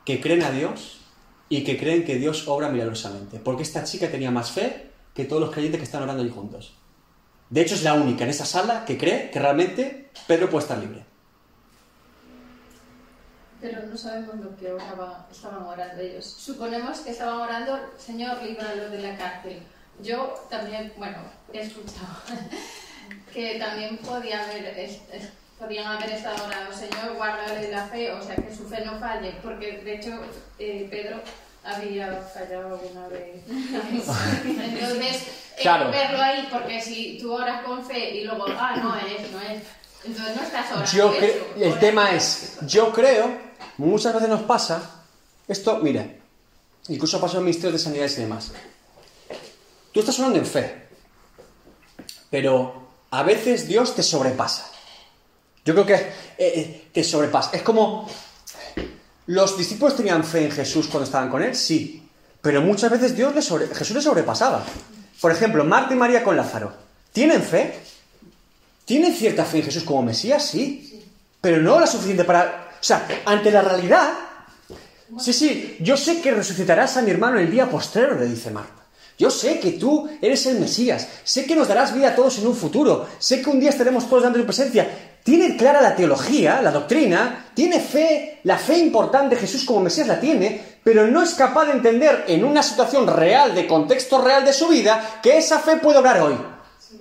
que creen a Dios y que creen que Dios obra milagrosamente. Porque esta chica tenía más fe que todos los creyentes que están orando allí juntos. De hecho, es la única en esa sala que cree que realmente Pedro puede estar libre. Pero no sabemos lo que oraba, estaban orando ellos. Suponemos que estaban orando, Señor, líbralo de la cárcel. Yo también, bueno, he escuchado [LAUGHS] que también podía haber, es- es- podían haber estado orando, Señor, guárdale la fe, o sea, que su fe no falle, porque de hecho eh, Pedro había fallado alguna vez. [LAUGHS] Entonces, eh, Claro. verlo ahí, porque si tú oras con fe y luego, ah, no es, no es, entonces no estás orando. Yo eso, el tema es, yo creo, muchas veces nos pasa, esto, mira, incluso pasa en ministerios de sanidades y demás. Tú estás orando en fe, pero a veces Dios te sobrepasa. Yo creo que eh, eh, te sobrepasa. Es como, ¿los discípulos tenían fe en Jesús cuando estaban con Él? Sí, pero muchas veces Dios les Jesús les sobrepasaba. Por ejemplo, Marta y María con Lázaro. ¿Tienen fe? ¿Tienen cierta fe en Jesús como Mesías? Sí. Pero no la suficiente para... O sea, ante la realidad... Sí, sí, yo sé que resucitarás a mi hermano el día postrero, le dice Marta. Yo sé que tú eres el Mesías. Sé que nos darás vida a todos en un futuro. Sé que un día estaremos todos dando tu presencia. Tiene clara la teología, la doctrina, tiene fe, la fe importante, Jesús como Mesías la tiene, pero no es capaz de entender en una situación real, de contexto real de su vida, que esa fe puede obrar hoy.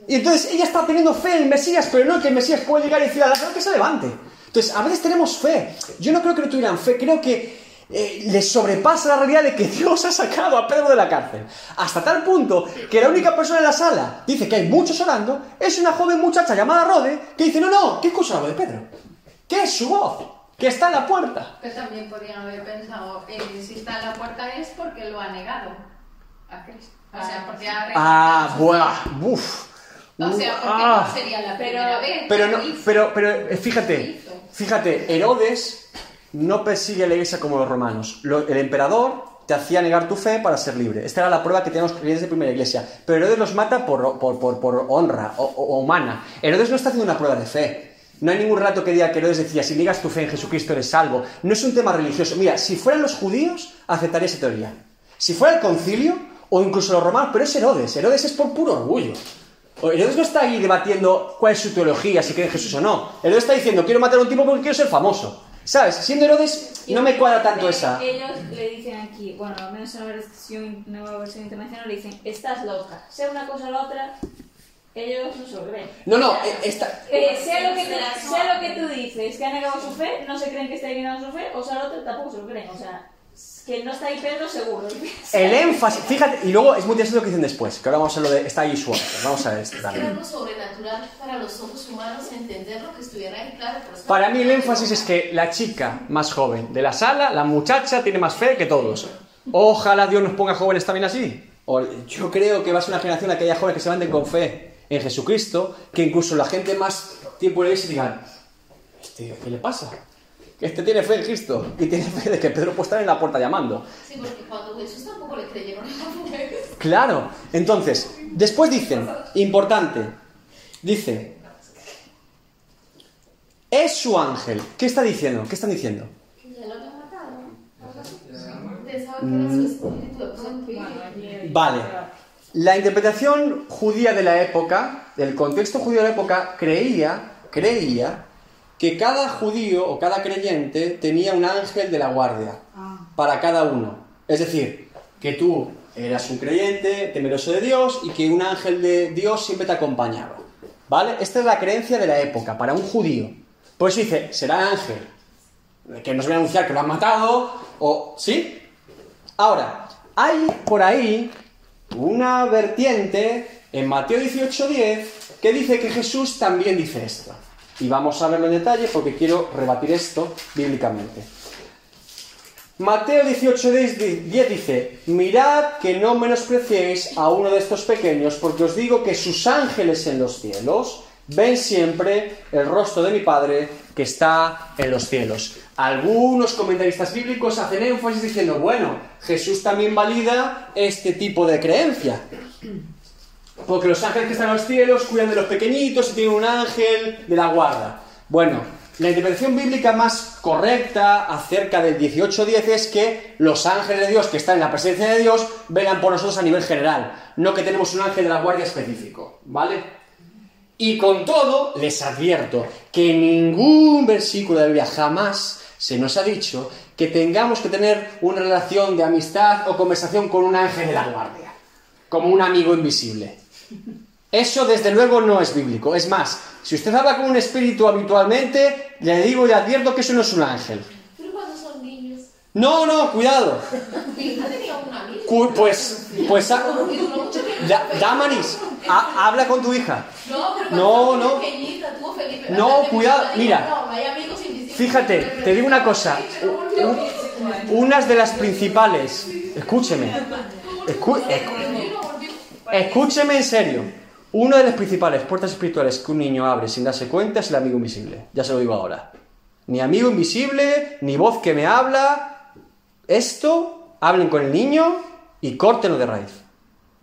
Y entonces ella está teniendo fe en el Mesías, pero no que el Mesías puede llegar y decir a Lázaro que se levante. Entonces, a veces tenemos fe. Yo no creo que no tuvieran fe, creo que eh, les sobrepasa la realidad de que [LAUGHS] Dios ha sacado a Pedro de la cárcel. Hasta tal punto que la única persona en la sala dice que hay muchos orando, es una joven muchacha llamada Rode que dice, no, no, ¿qué escucha la voz de Pedro? ¿Qué es su voz? Que está en la puerta. Pero también podrían haber pensado, eh, si está en la puerta es porque lo ha negado a Cristo. O sea, porque ha Ah, buah, buf. O sea, porque Ah. no sería la Pero- primera vez. Pero no, pero, pero eh, fíjate. Fíjate, Herodes no persigue a la iglesia como los romanos. El emperador te hacía negar tu fe para ser libre. Esta era la prueba que teníamos creyentes de primera iglesia. Pero Herodes los mata por, por, por, honra o, humana. Herodes no está haciendo una prueba de fe. No hay ningún relato que diga que Herodes decía, si niegas tu fe en Jesucristo eres salvo. No es un tema religioso. Mira, si fueran los judíos, aceptaría esa teoría. Si fuera el concilio, o incluso los romanos, pero es Herodes. Herodes es por puro orgullo. Herodes no está ahí debatiendo cuál es su teología, si cree en Jesús o no. Herodes está diciendo, quiero matar a un tipo porque quiero ser famoso. ¿Sabes? Siendo Herodes, no me cuadra tanto esa. Ellos le dicen aquí, bueno, al menos en la versión, nueva versión internacional, le dicen, estás loca. Sea una cosa o la otra, ellos no se lo creen. No, no, eh, esta... Eh, sea, lo que tú, sea lo que tú dices, que ha negado su fe, no se creen que está negando su fe, o sea, la otra tampoco se lo creen. O sea, que no está ahí Pedro seguro. [LAUGHS] El énfasis, fíjate, y luego es muy interesante lo que dicen después, que ahora vamos a lo de, está ahí su vamos a ver también. algo sobrenatural para los ojos humanos entenderlo, que estuviera ahí claro. Para mí el énfasis es que la chica más joven de la sala, la muchacha, tiene más fe que todos. Ojalá Dios nos ponga jóvenes también así. Yo creo que va a ser una generación de aquellas jóvenes que se levanten con fe en Jesucristo, que incluso la gente más tiempo en la iglesia digan, "Este, ¿qué le pasa? Que este tiene fe en Cristo y tiene fe de que Pedro puede estar en la puerta llamando. Sí, porque cuando Jesús tampoco le creyeron a. [LAUGHS] Claro. Entonces, después dicen, importante, dice, es su ángel. ¿Qué está diciendo? ¿Qué están diciendo? Vale. La interpretación judía de la época, el contexto judío de la época, creía, creía que cada judío o cada creyente tenía un ángel de la guardia para cada uno. Es decir, que tú eras un creyente temeroso de Dios y que un ángel de Dios siempre te acompañaba. ¿Vale? Esta es la creencia de la época para un judío. Por eso dice, será ángel. Que nos viene a anunciar que lo han matado o... ¿Sí? Ahora, hay por ahí una vertiente en Mateo 18:10 que dice que Jesús también dice esto. Y vamos a verlo en detalle porque quiero rebatir esto bíblicamente. Mateo 18:10 dice, mirad que no menospreciéis a uno de estos pequeños, porque os digo que sus ángeles en los cielos ven siempre el rostro de mi Padre que está en los cielos. Algunos comentaristas bíblicos hacen énfasis diciendo, bueno, Jesús también valida este tipo de creencia. Porque los ángeles que están en los cielos cuidan de los pequeñitos y tienen un ángel de la guarda. Bueno, la interpretación bíblica más correcta acerca del 18.10 es que los ángeles de Dios que están en la presencia de Dios velan por nosotros a nivel general, no que tenemos un ángel de la guardia específico, ¿vale? Y con todo, les advierto que en ningún versículo de la Biblia jamás se nos ha dicho que tengamos que tener una relación de amistad o conversación con un ángel de la guardia, como un amigo invisible. Eso desde luego no es bíblico. Es más, si usted habla con un espíritu habitualmente, le digo y advierto que eso no es un ángel. Pero cuando son niños. No, no, cuidado. Pues, pues. Da- Damaris, ha- habla con tu hija. No, pero No, no. pequeñita, Felipe. No, cuidado, mi mira. Fíjate, te digo una cosa. Unas de las principales. Escúcheme. Escu- escúcheme en serio. Una de las principales puertas espirituales que un niño abre sin darse cuenta es el amigo invisible. Ya se lo digo ahora. Ni amigo invisible, ni voz que me habla. Esto, hablen con el niño y córtenlo de raíz.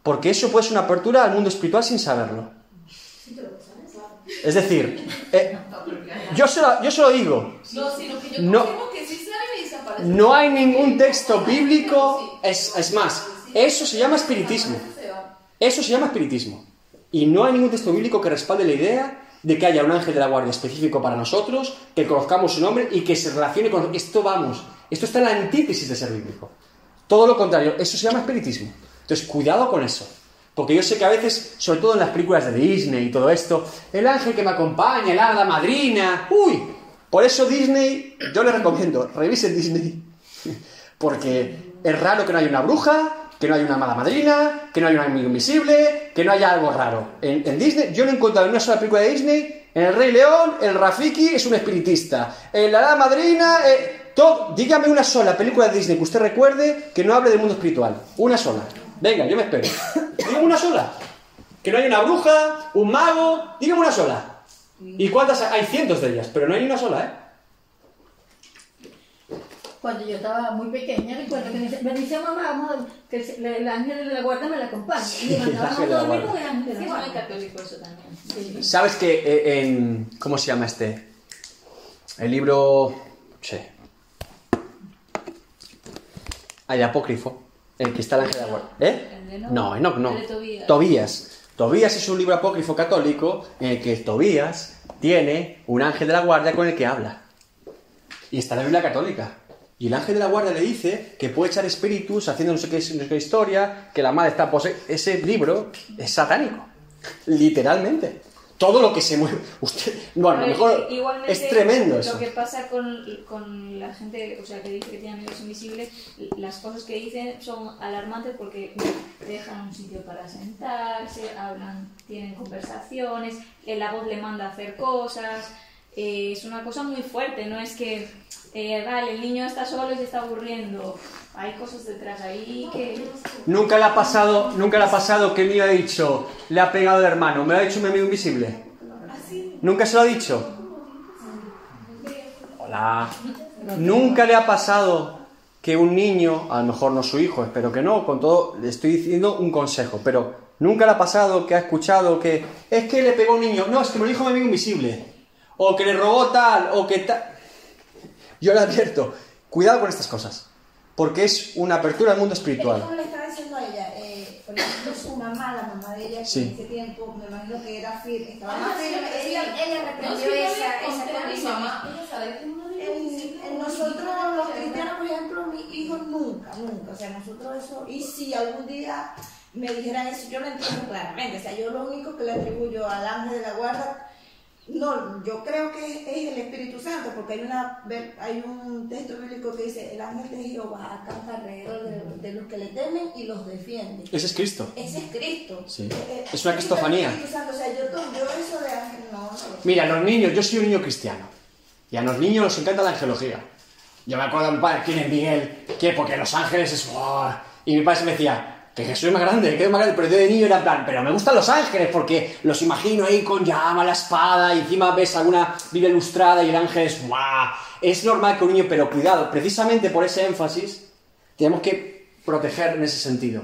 Porque eso puede ser una apertura al mundo espiritual sin saberlo. Es decir, eh, yo, se lo, yo se lo digo. No, No. hay ningún texto bíblico. Es, es más, eso se llama espiritismo. Eso se llama espiritismo. Y no hay ningún texto bíblico que respalde la idea de que haya un ángel de la guardia específico para nosotros, que conozcamos su nombre y que se relacione con... Esto vamos, esto está en la antítesis de ser bíblico. Todo lo contrario, eso se llama espiritismo. Entonces, cuidado con eso. Porque yo sé que a veces, sobre todo en las películas de Disney y todo esto, el ángel que me acompaña, el hada madrina, uy, por eso Disney, yo le recomiendo, revisen Disney, [LAUGHS] porque es raro que no haya una bruja, que no haya una mala madrina, que no haya un amigo invisible, que no haya algo raro. En, Disney, yo no he encontrado en una sola película de Disney en El Rey León, el Rafiki es un espiritista. En La Hada Madrina, eh, todo. Dígame una sola película de Disney que usted recuerde que no hable del mundo espiritual. Una sola. Venga, yo me espero. Dígame una sola. Que no hay una bruja, un mago. Dígame una sola. ¿Y cuántas? Hay cientos de ellas, pero no hay una sola, ¿eh? Cuando yo estaba muy pequeña, recuerdo que me dice, me dice mamá, vamos a, que el, el ángel de la guarda me la acompaña. Y me El mandaba a dormir con el ángel de Es la que es muy guarda. católico eso también. Sí. ¿Sabes que eh, en. ¿Cómo se llama este? El libro. Sí. Hay apócrifo. El que está el ángel de la guarda. ¿Eh? El de Enoch. No, Enoch no. El de Tobías. Tobías. Tobías es un libro apócrifo católico en el que Tobías tiene un ángel de la guardia con el que habla. Y está en la Biblia católica. Y el ángel de la guardia le dice que puede echar espíritus haciendo no sé qué, no sé qué historia, que la madre está poseída. Ese libro es satánico. Literalmente. Todo lo que se mueve. [LAUGHS] Usted. Bueno, A ver, mejor. igualmente, Es tremendo Lo eso. que pasa con, con la gente, o sea, que dice que tiene amigos invisibles, las cosas que dicen son alarmantes porque dejan un sitio para sentarse, hablan, tienen conversaciones, la voz le manda a hacer cosas. Eh, es una cosa muy fuerte, no es que, eh, vale, el niño está solo y se está aburriendo. Hay cosas detrás ahí que... Nunca le ha pasado, nunca le ha pasado que niño ha dicho, le ha pegado el hermano, me lo ha dicho mi amigo invisible. Nunca se lo ha dicho. Hola. Nunca le ha pasado que un niño, a lo mejor no su hijo, espero que no, con todo, le estoy diciendo un consejo, pero nunca le ha pasado que ha escuchado que es que le pegó un niño, no, es que me lo dijo mi amigo invisible, o que le robó tal, o que tal. Yo le advierto, cuidado con estas cosas, porque es una apertura al mundo espiritual. Es como le estaba diciendo a ella, eh, por ejemplo, su mamá, la mamá de ella, que Sí. en ese tiempo, me imagino que era firme, estaba más firme, ella, ella No, reprendió sí, yo esa, esa conté a mi condición. mamá. No En, nosotros los cristianos, por ejemplo, mis hijos nunca, nunca, o sea, nosotros eso, y si algún día me dijeran eso, yo lo entiendo claramente, o sea, yo lo único que le atribuyo al ángel de la guarda, no, yo creo que es, es el Espíritu Santo, porque hay una hay un texto bíblico que dice, el ángel de Jehová acampa alrededor de, de los que le temen y los defiende. Ese es Cristo. Ese es Cristo. Sí. Eh, Es una cristofanía. Espíritu Santo, o sea, yo, yo eso de ángel no, no. Mira, los niños, yo soy un niño cristiano. Y a los niños les encanta la angelología. Yo me acuerdo de mi padre, ¿quién es Miguel? ¿Qué? Porque los ángeles es... ¡buah! Y mi padre se me decía, que Jesús es más grande, que es más grande. Pero yo de niño era plan, pero me gustan los ángeles porque los imagino ahí con llama, la espada, y encima ves alguna Biblia ilustrada y el ángel es... ¡guau! Es normal que un niño, pero cuidado, precisamente por ese énfasis, tenemos que proteger en ese sentido.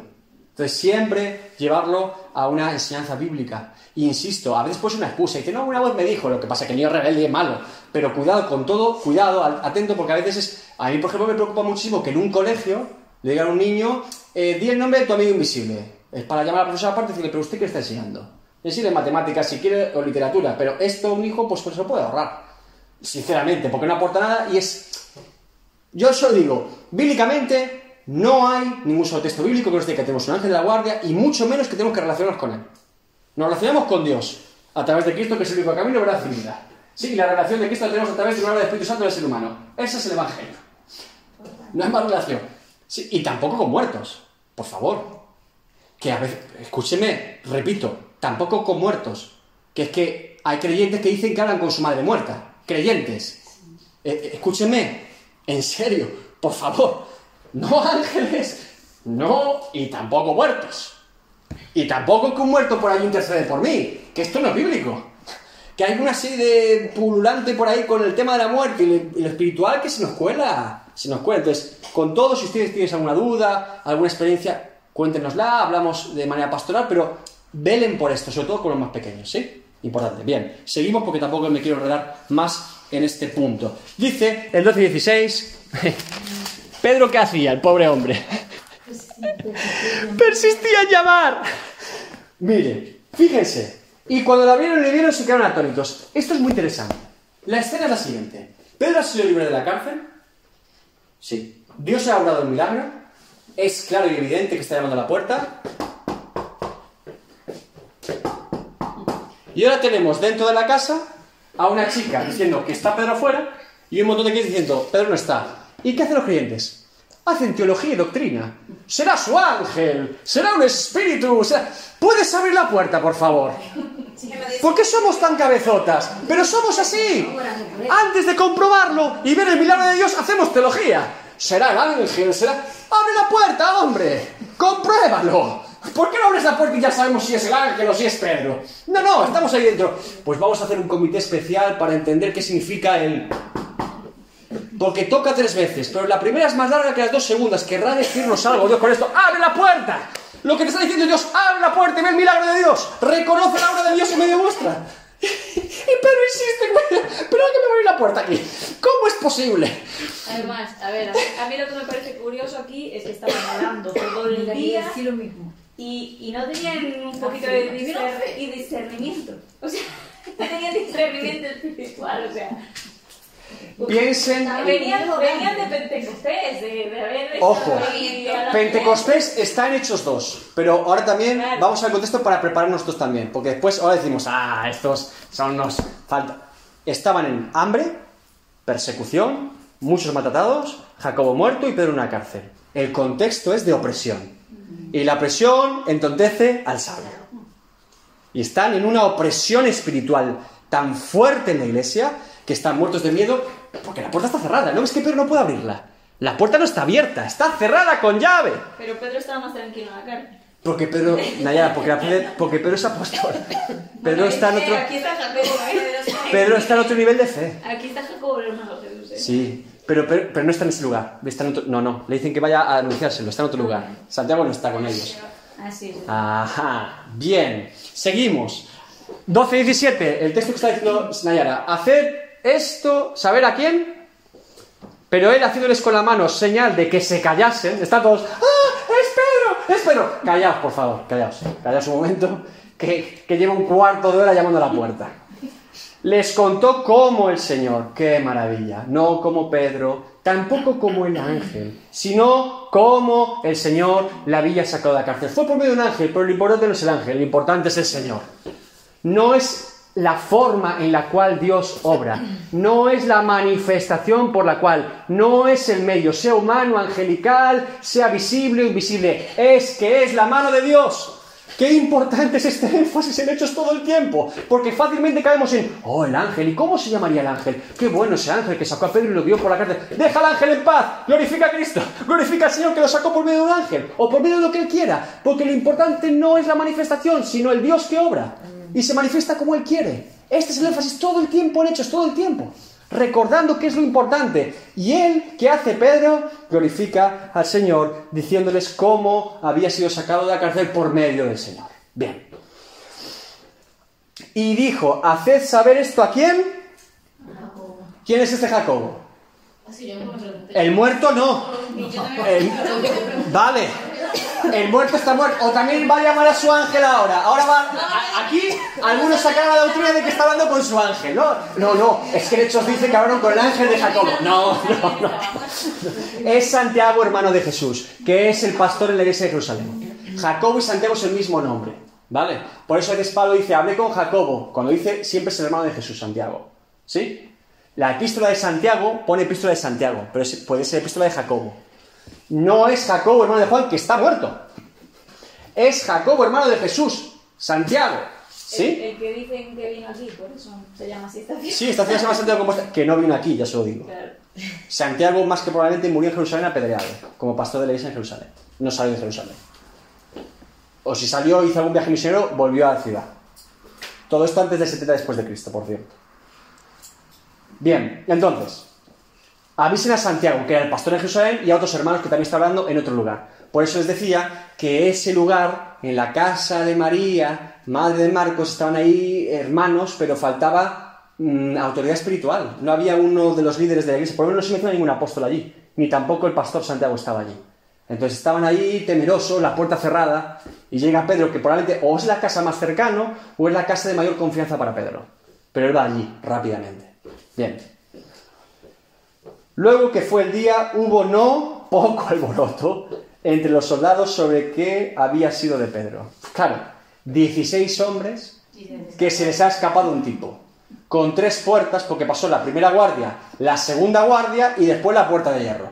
Entonces, siempre llevarlo a una enseñanza bíblica. Y insisto, a veces puede ser una excusa. Y dice, no, una voz me dijo, lo que pasa es que el niño rebelde es malo. Pero cuidado con todo, cuidado, atento, porque a veces es... A mí, por ejemplo, me preocupa muchísimo que en un colegio le digan a un niño, eh, di el nombre de tu amigo invisible. Es para llamar a la profesora aparte y decirle, pero usted qué está enseñando. Es decir, en matemáticas, si quiere, o literatura. Pero esto un hijo, pues, pues se puede ahorrar. Sinceramente, porque no aporta nada y es yo solo digo, bíblicamente no hay ningún solo texto bíblico que nos diga que tenemos un ángel de la guardia y mucho menos que tenemos que relacionarnos con él. Nos relacionamos con Dios a través de Cristo, que es el único camino, verdad y vida. Sí, y la relación de Cristo la tenemos a través de una obra del Espíritu Santo del ser humano. Ese es el Evangelio. No hay más relación. Sí, y tampoco con muertos, por favor. Que a veces, escúcheme, repito, tampoco con muertos. Que es que hay creyentes que dicen que hablan con su madre muerta. Creyentes. Eh, escúcheme, en serio, por favor. No ángeles, no, y tampoco muertos. Y tampoco que un muerto por ahí intercede por mí, que esto no es bíblico. Que hay una serie de pululante por ahí con el tema de la muerte y lo espiritual que se nos cuela. Se nos. Entonces, con todos, si ustedes tienen alguna duda, alguna experiencia, cuéntenosla, hablamos de manera pastoral, pero velen por esto, sobre todo con los más pequeños, ¿sí? Importante. Bien, seguimos porque tampoco me quiero enredar más en este punto. Dice el 12 y 16. [LAUGHS] Pedro, ¿qué hacía? El pobre hombre. Persistía en llamar. Mire, fíjense. Y cuando la vieron y le vieron se quedaron atónitos. Esto es muy interesante. La escena es la siguiente. Pedro ha sido libre de la cárcel. Sí. Dios ha obrado el milagro. Es claro y evidente que está llamando a la puerta. Y ahora tenemos dentro de la casa a una chica diciendo que está Pedro fuera y un montón de gente diciendo Pedro no está. ¿Y qué hacen los creyentes? Hacen teología y doctrina. Será su ángel, será un espíritu. será- ¿Puedes abrir la puerta, por favor? ¿Por qué somos tan cabezotas? Pero somos así. Antes de comprobarlo y ver el milagro de Dios, hacemos teología. Será el ángel, será... ¡Abre la puerta, hombre! ¡Compruébalo! ¿Por qué no abres la puerta y ya sabemos si es el ángel o si es Pedro? No, no, estamos ahí dentro. Pues vamos a hacer un comité especial para entender qué significa el... Porque toca tres veces, pero la primera es más larga que las dos segundas. Querrá decirnos algo Dios con esto. ¡Abre la puerta! Lo que te está diciendo Dios, abre la puerta y ve el milagro de Dios. Reconoce la obra de Dios en medio vuestra. [LAUGHS] Y Pedro insiste, pero que me abrir la puerta aquí. ¿Cómo es posible? Además, a ver, a mí, lo que me parece curioso aquí es que estaban orando todo el día decir lo mismo. y, y no tenían un poquito de discernimiento. O sea, [LAUGHS] no tenían discernimiento espiritual, o sea. Piensen, Venían, venían de Pentecostés, de, de haber estado Ojo, Pentecostés está en Hechos 2, pero ahora también Claro. vamos al contexto para prepararnos nosotros también, porque después ahora decimos, ah, estos son unos falta. Estaban en hambre, persecución, muchos maltratados, Jacobo muerto y Pedro en una cárcel. El contexto es de opresión. Y la opresión entontece al sabio. Y están en una opresión espiritual tan fuerte en la iglesia que están muertos de miedo porque la puerta está cerrada. ¿No ves que Pedro no puede abrirla? La puerta no está abierta, está cerrada con llave. Pero Pedro estaba más tranquilo en la cárcel. Porque Pedro, Nayara, porque, porque Pedro es apóstol. Pedro está en otro, Aquí está Jacobo, ¿eh? [LAUGHS] Pedro está en otro nivel de fe. Aquí está Jacobo, hermano Jesús. ¿eh? Sí, pero, pero, pero no está en ese lugar. Está en otro- no, no, le dicen que vaya a anunciárselo, está en otro lugar. Santiago no está con ellos. Así es. Ajá, bien. Seguimos. 12 y 17, el texto que está diciendo Nayara. Haced esto, ¿saber a quién? Pero él haciéndoles con la mano señal de que se callasen, están todos, ¡ah! ¡Es Pedro! ¡Es Pedro! Callaos, por favor, callaos. Callaos un momento, que, que lleva un cuarto de hora llamando a la puerta. Les contó cómo el Señor, qué maravilla, no como Pedro, tampoco como el ángel, sino cómo el Señor la había sacado de la cárcel. Fue por medio de un ángel, pero lo importante no es el ángel, lo importante es el Señor. No es la forma en la cual Dios obra, no es la manifestación por la cual, no es el medio, sea humano, angelical, sea visible o invisible, es que es la mano de Dios. Qué importante es este énfasis en hechos todo el tiempo, porque fácilmente caemos en, oh, el ángel, ¿y cómo se llamaría el ángel? Qué bueno ese ángel que sacó a Pedro y lo dio por la cárcel. Deja al ángel en paz, glorifica a Cristo, glorifica al Señor que lo sacó por medio de un ángel, o por medio de lo que él quiera, porque lo importante no es la manifestación, sino el Dios que obra, y se manifiesta como él quiere. Este es el énfasis todo el tiempo en hechos, todo el tiempo recordando qué es lo importante. Y él, ¿qué hace Pedro? Glorifica al Señor, diciéndoles cómo había sido sacado de la cárcel por medio del Señor. Bien. Y dijo, haced saber esto a quién. ¿Quién es este Jacobo? El muerto no. El-. Vale. El muerto está muerto. O también va a llamar a su ángel ahora. Ahora va. a- aquí algunos sacaron la doctrina de que está hablando con su ángel. No, no, no. Es que Hechos dice que hablaron con el ángel de Jacobo. No, no, no. Es Santiago, hermano de Jesús, que es el pastor en la iglesia de Jerusalén. Jacobo y Santiago es el mismo nombre. ¿Vale? Por eso el Pablo dice, hablé con Jacobo. Cuando dice, siempre es el hermano de Jesús, Santiago. ¿Sí? La epístola de Santiago pone epístola de Santiago, pero puede ser epístola de Jacobo. No es Jacobo, hermano de Juan, que está muerto. Es Jacobo, hermano de Jesús, Santiago. El, ¿Sí? el que dicen que vino aquí, por eso se llama así esta fiesta. Sí, esta ciudad se llama Santiago Compostela, que no vino aquí, ya se lo digo. Claro. Santiago, más que probablemente, murió en Jerusalén apedreado, como pastor de la iglesia en Jerusalén. No salió de Jerusalén. O si salió, hizo algún viaje misionero, volvió a la ciudad. Todo esto antes del 70 después de Cristo, por cierto. Bien, entonces, avisen a Santiago, que era el pastor en Jerusalén, y a otros hermanos que también está hablando en otro lugar. Por eso les decía que ese lugar, en la casa de María, madre de Marcos, estaban ahí hermanos, pero faltaba mm, autoridad espiritual. No había uno de los líderes de la iglesia, por lo menos no se menciona ningún apóstol allí, ni tampoco el pastor Santiago estaba allí. Entonces estaban ahí temerosos, la puerta cerrada, y llega Pedro, que probablemente o es la casa más cercano o es la casa de mayor confianza para Pedro. Pero él va allí, rápidamente. Bien. Luego que fue el día, hubo no poco alboroto entre los soldados sobre qué había sido de Pedro. Claro, 16 hombres que se les ha escapado un tipo, con tres puertas, porque pasó la primera guardia, la segunda guardia y después la puerta de hierro.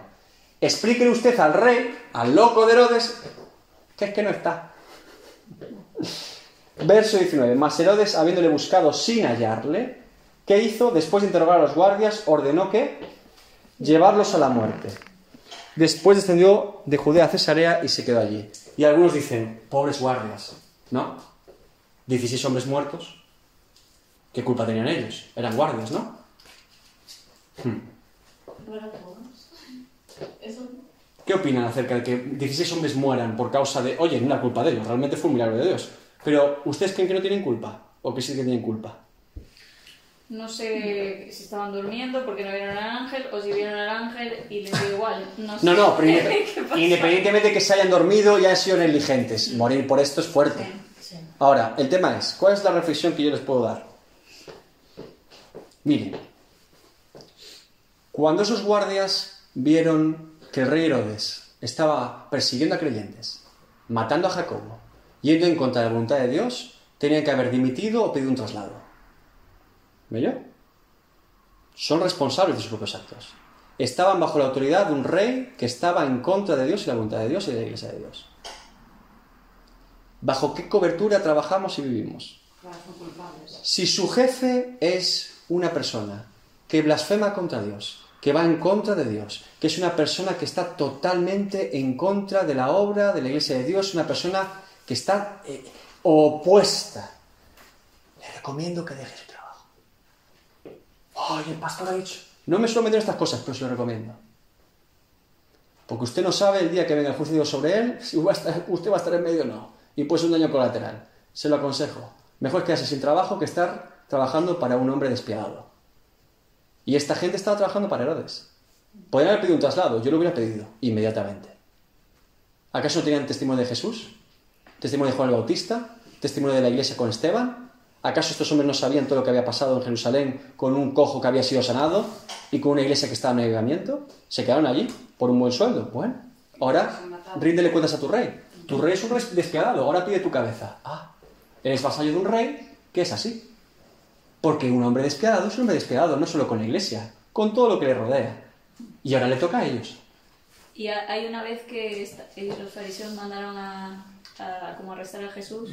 Explíquele usted al rey, al loco de Herodes, que es que no está. Verso 19. Mas Herodes, habiéndole buscado sin hallarle, ¿qué hizo? Después de interrogar a los guardias, ordenó que llevarlos a la muerte. Después descendió de Judea a Cesarea y se quedó allí. Y algunos dicen, pobres guardias, ¿no? 16 hombres muertos. ¿Qué culpa tenían ellos? Eran guardias, ¿no? Hmm. ¿Qué opinan acerca de que 16 hombres mueran por causa de... Oye, no la culpa de ellos, realmente fue un milagro de Dios. Pero, ¿ustedes creen que no tienen culpa? ¿O que sí que tienen culpa? No sé si estaban durmiendo porque no vieron al ángel o si vieron al ángel y les dio igual. No, sé No, no, pero [LAUGHS] independientemente de que se hayan dormido, ya han sido negligentes. Morir por esto es fuerte. Ahora, el tema es, ¿cuál es la reflexión que yo les puedo dar? Miren, cuando esos guardias vieron que el rey Herodes estaba persiguiendo a creyentes, matando a Jacobo, yendo en contra de la voluntad de Dios, tenían que haber dimitido o pedido un traslado. ¿Ve Son responsables de sus propios actos. Estaban bajo la autoridad de un rey que estaba en contra de Dios y la voluntad de Dios y de la iglesia de Dios. ¿Bajo qué cobertura trabajamos y vivimos? Si su jefe es una persona que blasfema contra Dios, que va en contra de Dios, que es una persona que está totalmente en contra de la obra de la iglesia de Dios, una persona que está eh, opuesta, le recomiendo que deje. Ay, el pastor ha dicho. No me suelo meter estas cosas, pero se lo recomiendo. Porque usted no sabe el día que venga el juicio sobre él, si va a estar- usted va a estar en medio o no. Y puede ser un daño colateral. Se lo aconsejo. Mejor quedarse sin trabajo que estar trabajando para un hombre despiadado. Y esta gente estaba trabajando para Herodes. Podrían haber pedido un traslado, yo lo hubiera pedido inmediatamente. ¿Acaso no tenían testimonio de Jesús? ¿Testimonio de Juan el Bautista? ¿Testimonio de la iglesia con Esteban? ¿Acaso estos hombres no sabían todo lo que había pasado en Jerusalén con un cojo que había sido sanado y con una iglesia que estaba en avivamiento? ¿Se quedaron allí por un buen sueldo? Bueno, ahora ríndele cuentas a tu rey. Tu rey es un rey despiadado, ahora pide tu cabeza. Ah, eres vasallo de un rey que es así. Porque un hombre despiadado es un hombre despiadado, no solo con la iglesia, con todo lo que le rodea. Y ahora le toca a ellos. Y ha- hay una vez que los fariseos mandaron a, a como arrestar a Jesús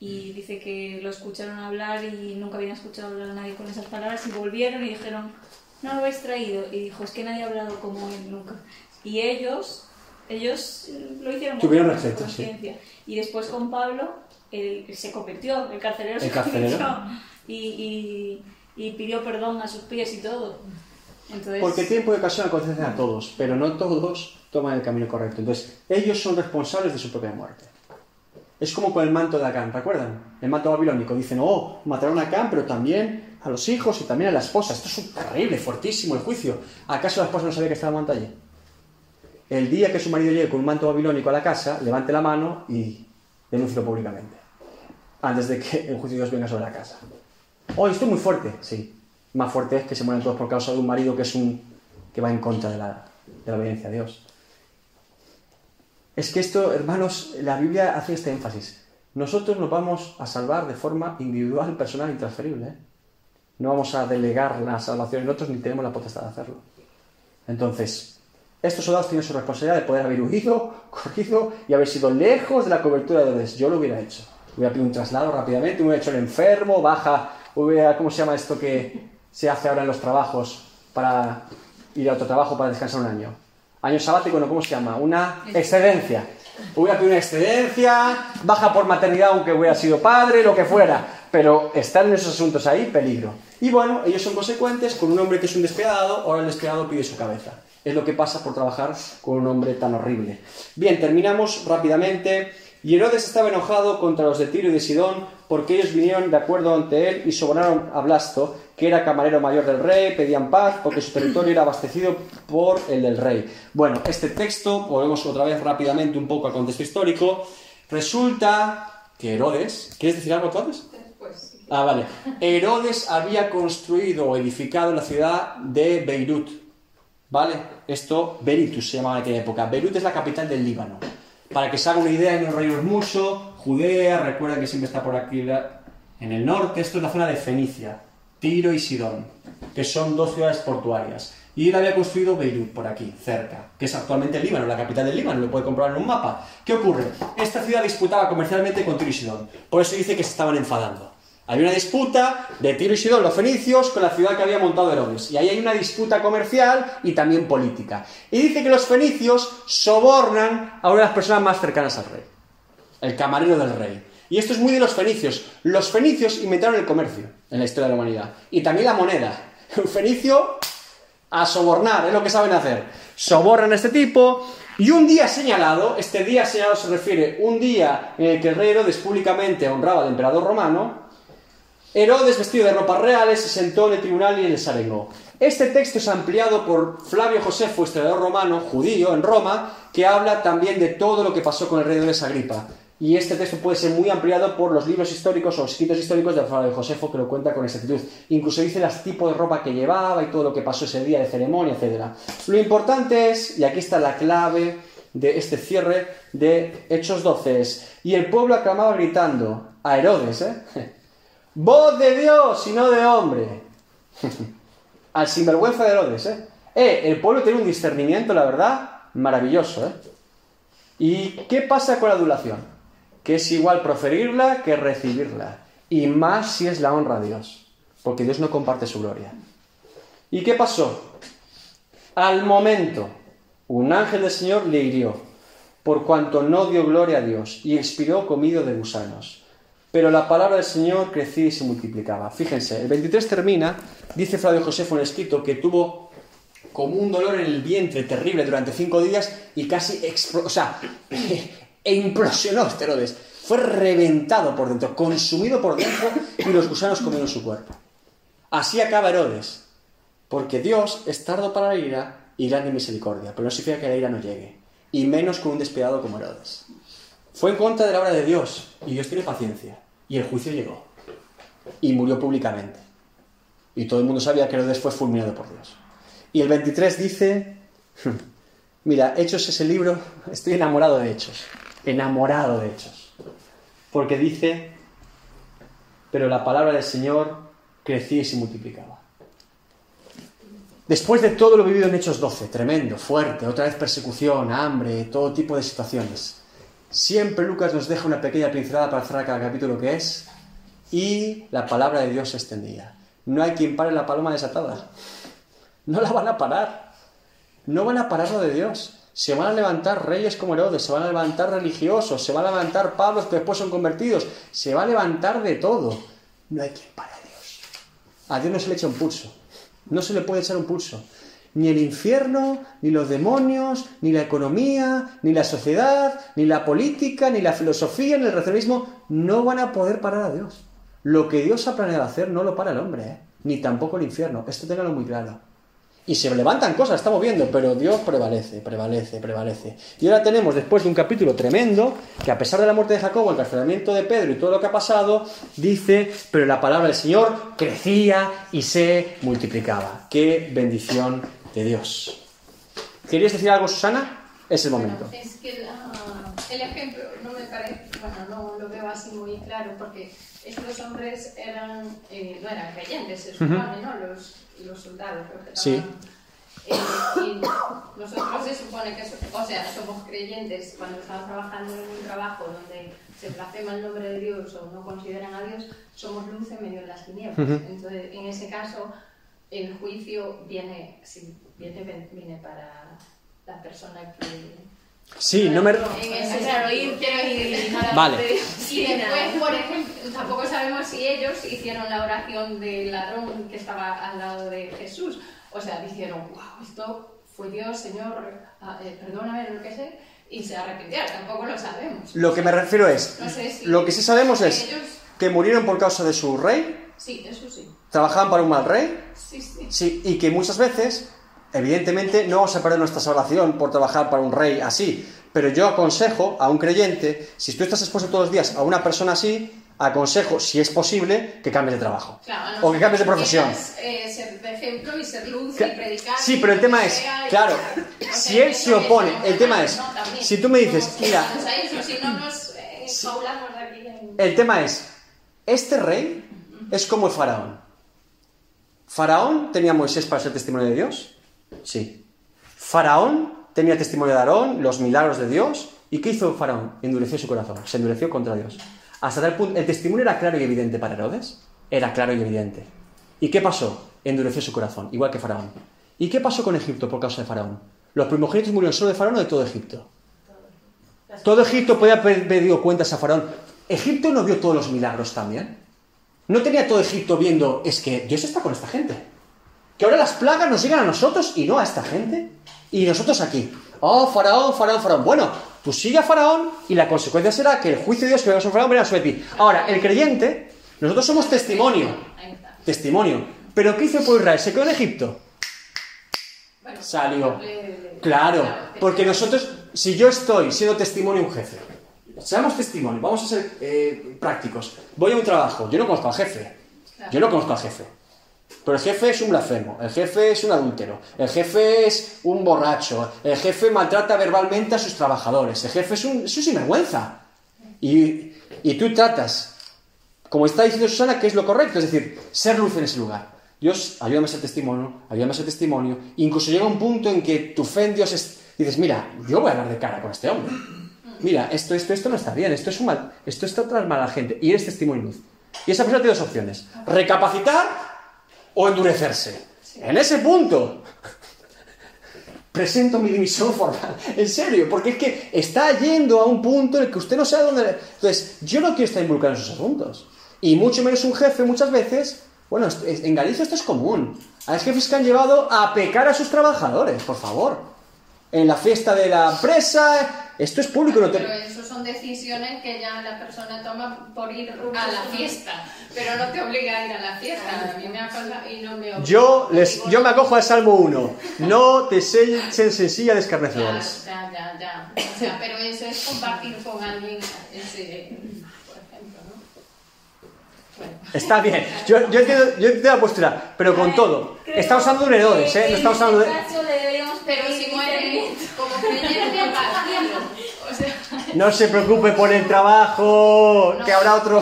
y dice que lo escucharon hablar y nunca habían escuchado hablar a nadie con esas palabras y volvieron y dijeron, no lo habéis traído. Y dijo, es que nadie ha hablado como él nunca. Y ellos, ellos eh, lo hicieron Tuvieron con respeto, sí. conciencia. Y después con Pablo, él se convirtió, el carcelero El se carcelero. convirtió y, y- y pidió perdón a sus pies y todo. Entonces, Porque tiempo y ocasión acontecen a todos, pero no todos toman el camino correcto. Entonces, ellos son responsables de su propia muerte. Es como con el manto de Acán, ¿recuerdan? El manto babilónico. Dicen, oh, mataron a Acán, pero también a los hijos y también a la esposa. Esto es un terrible, fuertísimo el juicio. ¿Acaso la esposa no sabía que estaba el manto allí? El día que su marido llegue con un manto babilónico a la casa, levante la mano y denúncielo públicamente. Antes de que el juicio de Dios venga sobre la casa. Oh, esto es muy fuerte. Sí. Más fuerte es que se mueren todos por causa de un marido que es un que va en contra de la, de la obediencia a Dios. Es que esto, hermanos, la Biblia hace este énfasis. Nosotros nos vamos a salvar de forma individual, personal, intransferible. ¿eh? No vamos a delegar la salvación en otros ni tenemos la potestad de hacerlo. Entonces, estos soldados tienen su responsabilidad de poder haber huido, [LAUGHS] corrido y haber sido lejos de la cobertura de Dios. Yo lo hubiera hecho. Hubiera pedido un traslado rápidamente, hubiera hecho el enfermo, baja, hubiera, ¿cómo se llama esto que se hace ahora en los trabajos para ir a otro trabajo para descansar un año? Año sabático, ¿no? ¿Cómo se llama? Una excedencia. Hubiera pedido una excedencia, baja por maternidad aunque hubiera sido padre, lo que fuera. Pero estar en esos asuntos ahí, peligro. Y bueno, ellos son consecuentes con un hombre que es un despiadado, ahora el despiadado pide su cabeza. Es lo que pasa por trabajar con un hombre tan horrible. Bien, terminamos rápidamente. Y Herodes estaba enojado contra los de Tiro y de Sidón porque ellos vinieron de acuerdo ante él y sobornaron a Blasto, que era camarero mayor del rey, pedían paz porque su territorio era abastecido por el del rey. Bueno, este texto, volvemos otra vez rápidamente un poco al contexto histórico, resulta que Herodes, ¿quieres decir algo? Después. Ah, vale. Herodes había construido o edificado la ciudad de Beirut. ¿Vale? Esto, Berytus se llamaba en aquella época. Beirut es la capital del Líbano. Para que se haga una idea, en un rey hermoso, Judea, recuerda que siempre está por aquí en el norte, esto es la zona de Fenicia, Tiro y Sidón, que son dos ciudades portuarias. Y él había construido Beirut, por aquí, cerca, que es actualmente el Líbano, la capital del Líbano, lo puede comprobar en un mapa. ¿Qué ocurre? Esta ciudad disputaba comercialmente con Tiro y Sidón. Por eso dice que se estaban enfadando. Había una disputa de Tiro y Sidón, los fenicios, con la ciudad que había montado Herodes. Y ahí hay una disputa comercial y también política. Y dice que los fenicios sobornan a una de las personas más cercanas al rey, el camarero del rey. Y esto es muy de los fenicios. Los fenicios inventaron el comercio en la historia de la humanidad. Y también la moneda. [LAUGHS] Un fenicio a sobornar, es lo que saben hacer. Sobornan a este tipo y un día señalado, este día señalado se refiere un día en el que el rey Herodes públicamente honraba al emperador romano, Herodes, vestido de ropas reales, se sentó en el tribunal y les arengó. Este texto es ampliado por Flavio Josefo, historiador romano, judío, en Roma, que habla también de todo lo que pasó con el rey Herodes Agripa. Y este texto puede ser muy ampliado por los libros históricos o escritos históricos de Flavio Josefo, que lo cuenta con exactitud. Incluso dice los tipos de ropa que llevaba y todo lo que pasó ese día de ceremonia, etc. Lo importante es, y aquí está la clave de este cierre de Hechos 12, es, y el pueblo aclamaba gritando a Herodes, ¿eh? Voz de Dios y no de hombre. [LAUGHS] Al sinvergüenza de Herodes, ¿eh? Eh, el pueblo tiene un discernimiento, la verdad, maravilloso, ¿eh? ¿Y qué pasa con la adulación? Que es igual proferirla que recibirla. Y más si es la honra a Dios. Porque Dios no comparte su gloria. ¿Y qué pasó? Al momento, un ángel del Señor le hirió, por cuanto no dio gloria a Dios, y expiró comido de gusanos. Pero la palabra del Señor crecía y se multiplicaba. Fíjense, el 23 termina, dice Flavio Josefo en escrito, que tuvo como un dolor en el vientre terrible durante cinco días y casi explo- o sea, [CLEARS THROAT] e implosionó este Herodes. Fue reventado por dentro, consumido por dentro y los gusanos comieron su cuerpo. Así acaba Herodes, porque Dios es tardo para la ira y grande misericordia, pero no significa que la ira no llegue, y menos con un despiadado como Herodes. Fue en contra de la obra de Dios, y Dios tiene paciencia, y el juicio llegó, y murió públicamente. Y todo el mundo sabía que Herodes fue fulminado por Dios. Y el 23 dice, mira, Hechos es el libro, estoy enamorado de Hechos, enamorado de Hechos, porque dice, pero la palabra del Señor crecía y se multiplicaba. Después de todo lo vivido en Hechos 12, tremendo, fuerte, otra vez persecución, hambre, todo tipo de situaciones, siempre Lucas nos deja una pequeña pincelada para cerrar cada capítulo que es, y la palabra de Dios se extendía. No hay quien pare la paloma desatada. No la van a parar. No van a parar lo de Dios. Se van a levantar reyes como Herodes, se van a levantar religiosos, se van a levantar Pablos que después son convertidos, se va a levantar de todo. No hay quien pare a Dios. A Dios no se le echa un pulso. No se le puede echar un pulso. Ni el infierno, ni los demonios, ni la economía, ni la sociedad, ni la política, ni la filosofía, ni el racionalismo no van a poder parar a Dios. Lo que Dios ha planeado hacer no lo para el hombre, ¿eh? ni tampoco el infierno. Esto téngalo muy claro. Y se levantan cosas, estamos viendo, pero Dios prevalece, prevalece, prevalece. Y ahora tenemos, después de un capítulo tremendo, que a pesar de la muerte de Jacobo, el carcelamiento de Pedro y todo lo que ha pasado, dice, pero la palabra del Señor crecía y se multiplicaba. ¡Qué bendición de Dios! ¿Querías decir algo, Susana? Es el momento. Bueno, es que la- el ejemplo no me parece, bueno, no lo veo así muy claro porque estos hombres eran, eh, no eran creyentes, se supone, ¿no? Los, los soldados, los que Sí. estaban, eh, y nosotros se supone que, o sea, somos creyentes cuando estamos trabajando en un trabajo donde se blasfema el nombre de Dios o no consideran a Dios, somos luz en medio de las tinieblas. Entonces, en ese caso, el juicio viene, sí, viene, viene para la persona que Sí, no me... en ese Claro, sentido, ir- quiero decir, Vale. Y después, por ejemplo, tampoco sabemos si ellos hicieron la oración del ladrón que estaba al lado de Jesús. O sea, dijeron, wow, esto fue Dios, Señor, ah, eh, perdóname, lo que sé, y se arrepintieron. Tampoco lo sabemos. Lo que me refiero es, No sé si- lo que sí sabemos es ellos- que murieron por causa de su rey, Sí, eso sí. Trabajaban para un mal rey, Sí, sí. Sí, y que muchas veces, evidentemente, no vamos a perder nuestra salvación por trabajar para un rey así. Pero yo aconsejo a un creyente, si tú estás expuesto todos los días a una persona así, aconsejo, si es posible, que cambies de trabajo. Claro, o que cambies de profesión. eh, ser de ejemplo y ser luz Cla- y predicar. Sí, pero el tema es, y- claro, o sea, si él se opone, el tema es, si tú me dices, mira, eh, el tema es, este rey es como el faraón. Faraón tenía Moisés para ser testimonio de Dios, Sí. Faraón tenía testimonio de Aarón, los milagros de Dios. ¿Y qué hizo Faraón? Endureció su corazón, se endureció contra Dios. Hasta tal punto, el testimonio era claro y evidente para Herodes. Era claro y evidente. ¿Y qué pasó? Endureció su corazón, igual que Faraón. ¿Y qué pasó con Egipto por causa de Faraón? ¿Los primogénitos murieron solo de Faraón o de todo Egipto? Todo Egipto podía haber pedido cuentas a Faraón. ¿Egipto no vio todos los milagros también? ¿No tenía todo Egipto viendo, es que Dios está con esta gente? Que ahora las plagas nos llegan a nosotros y no a esta gente. Y nosotros aquí. Oh, Faraón, Faraón, Faraón. Bueno, tú sigue a Faraón y la consecuencia será que el juicio de Dios que venga sobre Faraón venga sobre ti. Ahora, el creyente, nosotros somos testimonio. Testimonio. ¿Pero qué hizo el pueblo Israel? ¿Se quedó en Egipto? Salió. Claro, claro, porque nosotros, si yo estoy siendo testimonio un jefe, seamos testimonio, vamos a ser eh, prácticos. Voy a un trabajo, yo no conozco al jefe, yo no conozco al jefe. Pero el jefe es un blasfemo, el jefe es un adúltero, el jefe es un borracho, el jefe maltrata verbalmente a sus trabajadores, el jefe es un, es un sinvergüenza. Y, y tú tratas, como está diciendo Susana, que es lo correcto, es decir, ser luz en ese lugar. Dios, ayúdame a ser testimonio, ayúdame a ser testimonio. Incluso llega un punto en que tu fe en Dios es, dices, mira, yo voy a hablar de cara con este hombre. Mira, esto, esto, esto no está bien, esto es un mal, esto está tras mala gente. Y eres testimonio y luz. Y esa persona tiene dos opciones, recapacitar o endurecerse. En ese punto, presento mi dimisión formal. En serio, porque es que está yendo a un punto en el que usted no sabe dónde... Entonces, yo no quiero estar involucrado en esos asuntos. Y mucho menos un jefe muchas veces... Bueno, en Galicia esto es común. Hay jefes que han llevado a pecar a sus trabajadores, por favor. En la fiesta de la empresa... Esto es público, no te... Pero eso son decisiones que ya la persona toma por ir a la fiesta, pero no te obliga a ir a la fiesta. A mí me ha pasado y no me obliga. Yo, les, yo me acojo al Salmo 1. No te eches en silla de escarnecedores. Ya, ya, ya, ya. O sea, pero eso es compartir con alguien ese. Bueno. Está bien, yo, yo, entiendo, yo entiendo la postura, pero con todo. Estamos hablando de un Herodes, ¿eh? No estamos hablando de... Pero si muere como creyente, vacío. O sea, No se preocupe por el trabajo, que habrá otro...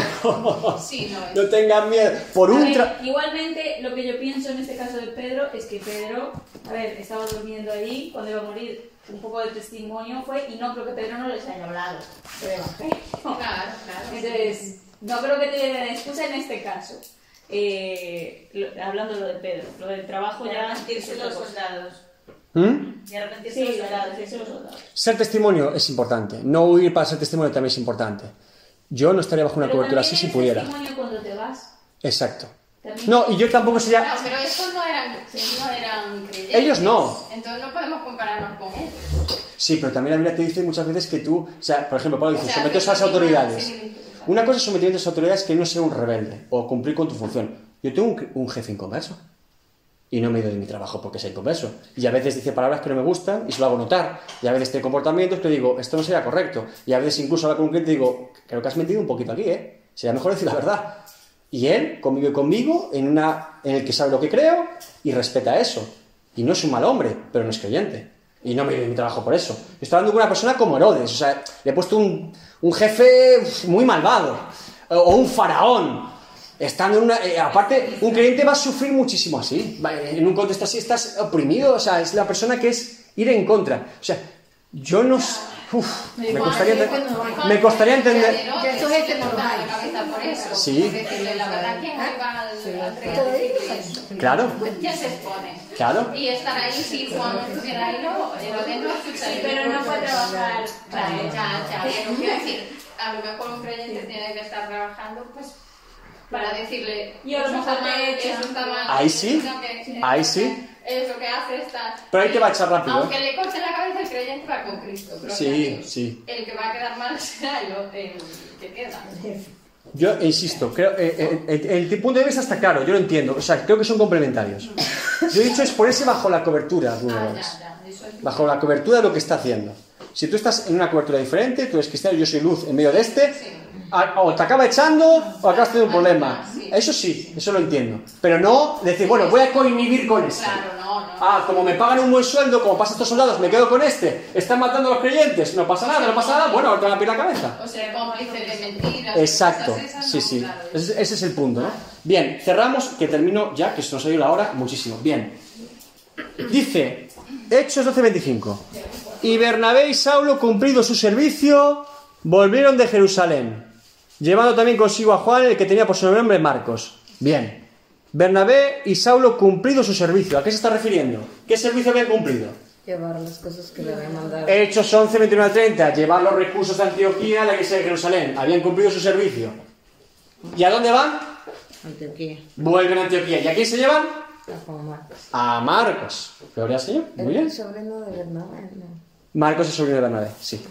sí, no. [LAUGHS] No tengan miedo. Por un ver, igualmente, lo que yo pienso en este caso de Pedro es que Pedro, a ver, estaba durmiendo allí cuando iba a morir. Un poco de testimonio fue, y no creo que Pedro no les haya hablado. Claro, claro. Entonces, no creo que te den excusa en este caso. Eh, lo- hablando de lo de Pedro, lo del trabajo Y ya. arrepentirse los soldados. ¿Mm? Y arrepentirse los Sí, soldados. la de los soldados. Ser testimonio es importante. No huir para ser testimonio también es importante. Yo no estaría bajo una Pero cobertura así si pudiera. testimonio cuando te vas. Exacto. También- No, y yo tampoco sería... No, pero estos no eran, no eran creyentes. Ellos no. Entonces no podemos compararnos con ellos. Sí, pero también la Biblia te dice muchas veces que tú, o sea, por ejemplo, Pablo dice, O sea, someteos a las autoridades. similitud. Una cosa es sometimiento a las autoridades que no ser un rebelde o cumplir con tu función. Yo tengo un, jefe inconverso y no me he ido de mi trabajo porque sea inconverso. Y a veces dice palabras que no me gustan y se lo hago notar. Y a veces tiene comportamientos que digo, esto no sería correcto. Y a veces incluso hablar con un cliente y digo, creo que has mentido un poquito aquí, ¿eh? Sería mejor decir la verdad. Y él convive conmigo en, una, en el que sabe lo que creo y respeta eso. Y no es un mal hombre, pero no es creyente. Y no me de mi trabajo por eso. Estoy hablando con una persona como Herodes. O sea, le he puesto un, un jefe muy malvado. O un faraón. Estando en una. eh, aparte, un creyente va a sufrir muchísimo así. En un contexto así estás oprimido. O sea, es la persona que es ir en contra. O sea, yo no. Uf, me, costaría ente- me costaría entender. Que eso es que no lo cortar hay. la cabeza por eso. Sí. Claro, Ya se expone. claro. Y estar ahí, si Juan estuviera ahí, no, pero dentro Sí, pero no fue trabajar. Claro, ya, ya, pero [LAUGHS] quiero decir, a lo mejor un creyente tiene que estar trabajando, pues, para decirle, Y a lo eso está mejor mal, eso está mal. Ahí sí, que- ahí sí. Eso que hace está... Pero ahí te va a echar rápido, Aunque ¿eh? le corte la cabeza, el creyente va con Cristo. gloria Sí, Dios. sí. El que va a quedar mal [LAUGHS] será yo, el que queda. Yo insisto, creo, eh, eh, el, el punto de vista está claro, yo lo entiendo. O sea, creo que son complementarios. Yo he dicho es ponerse bajo la cobertura Ah, ya, ya, eso es... bajo la cobertura de lo que está haciendo. Si tú estás en una cobertura diferente, tú eres cristiano, yo soy luz en medio de este, a- o te acaba echando o acabas teniendo un problema. Eso sí, eso lo entiendo. Pero no decir, bueno, voy a coinhibir con este. No. Ah, como me pagan un buen sueldo, como pasa a estos soldados, me quedo con este. Están matando a los creyentes, no pasa nada, no pasa nada, bueno, ahora te van a pedir la cabeza. O ser cómplice de mentiras. Exacto, sí, sí. Ese, ese es el punto, ¿no? Bien, cerramos, que termino ya, que se nos ha ido la hora muchísimo. Bien. Dice, Hechos 12:25. Y Bernabé y Saulo, cumplido su servicio, volvieron de Jerusalén, llevando también consigo a Juan, el que tenía por su nombre Marcos. Bien. Bernabé y Saulo, cumplido su servicio. ¿A qué se está refiriendo? ¿Qué servicio habían cumplido? Llevar las cosas que le había mandado. Hechos 11, 21 al 30. Llevar los recursos de Antioquía a la iglesia de Jerusalén. Habían cumplido su servicio. ¿Y a dónde van? Antioquía. Vuelven a Antioquía. ¿Y a quién se llevan? A Juan Marcos. A Marcos. Gloria al Señor. Muy bien. es sobrino de Bernabé, ¿no? Marcos es sobrino de Bernabé, sí.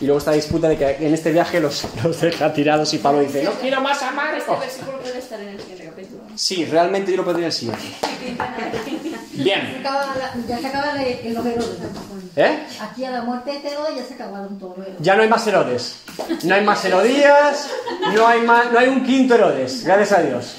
Y luego está la disputa de que en este viaje los, [LAUGHS] los deja tirados y Pablo dice, no quiero más a Este versículo puede estar en el siguiente capítulo. Sí, realmente yo lo pondría en el siguiente. Bien. ya se acaba los Herodes. ¿Eh? Aquí a la muerte de Herodes ya se acabaron todos los Herodes. Ya no hay más Herodes. No hay más Herodías, no hay, más, no hay un quinto Herodes. Gracias a Dios.